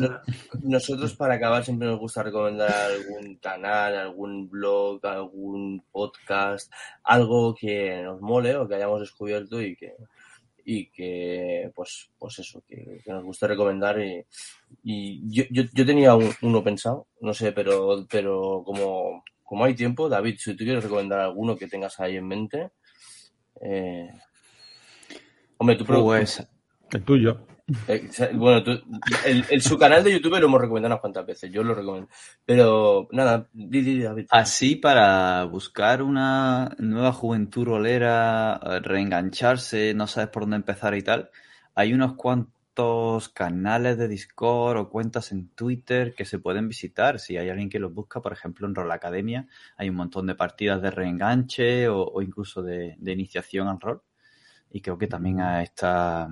nosotros para acabar siempre nos gusta recomendar algún canal, algún blog, algún podcast, algo que nos mole o que hayamos descubierto y que y que pues pues eso que, que nos gusta recomendar y, y yo, yo, yo tenía un- uno pensado no sé pero pero como como hay tiempo David si tú quieres recomendar alguno que tengas ahí en mente eh, hombre tú
Pues
El tuyo.
eh, bueno, tú- el, el- su canal de YouTube lo hemos recomendado unas cuantas veces, yo lo recomiendo. Pero nada, di, di, David.
así para buscar una nueva juventud rolera, reengancharse, no sabes por dónde empezar y tal, hay unos cuantos canales de Discord o cuentas en Twitter que se pueden visitar. Si hay alguien que los busca, por ejemplo, en Rol Academia, hay un montón de partidas de reenganche o, o incluso de, de iniciación al rol. Y creo que también está,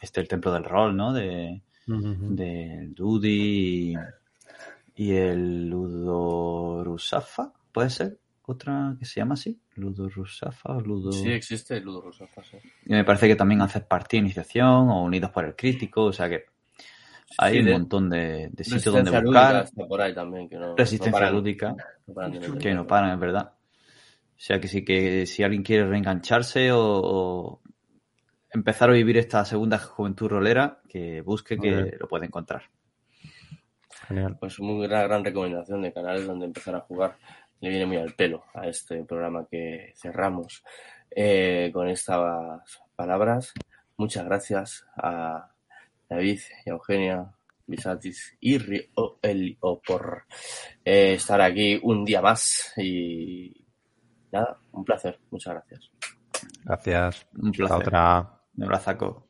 está el Templo del Rol, ¿no? De, del Dudi y, y el Ludorusafa, ¿puede ser? Otra que se llama así, Ludorusafa o Ludo...
Sí, existe Ludo Rosafa, sí.
Y me parece que también haces partida de iniciación o unidos por el crítico, o sea que hay
Sí,
un
de-
montón de, de sitios donde buscar.
lúdica está por ahí también, que no,
Resistencia
no
lúdica,
no paran de
que no paran, es verdad. O sea que sí que si alguien quiere reengancharse o, o empezar a vivir esta segunda juventud rolera, que busque que
bien.
lo puede encontrar.
Genial.
Pues una gran recomendación de canales donde empezar a jugar. Le viene muy al pelo a este programa que cerramos eh, con estas palabras. Muchas gracias a David y a Eugenia Bisatis y Rio Elio por eh, estar aquí un día más. Y nada, un placer. Muchas gracias.
Gracias.
Un
Hasta
placer.
otra.
Un abrazaco.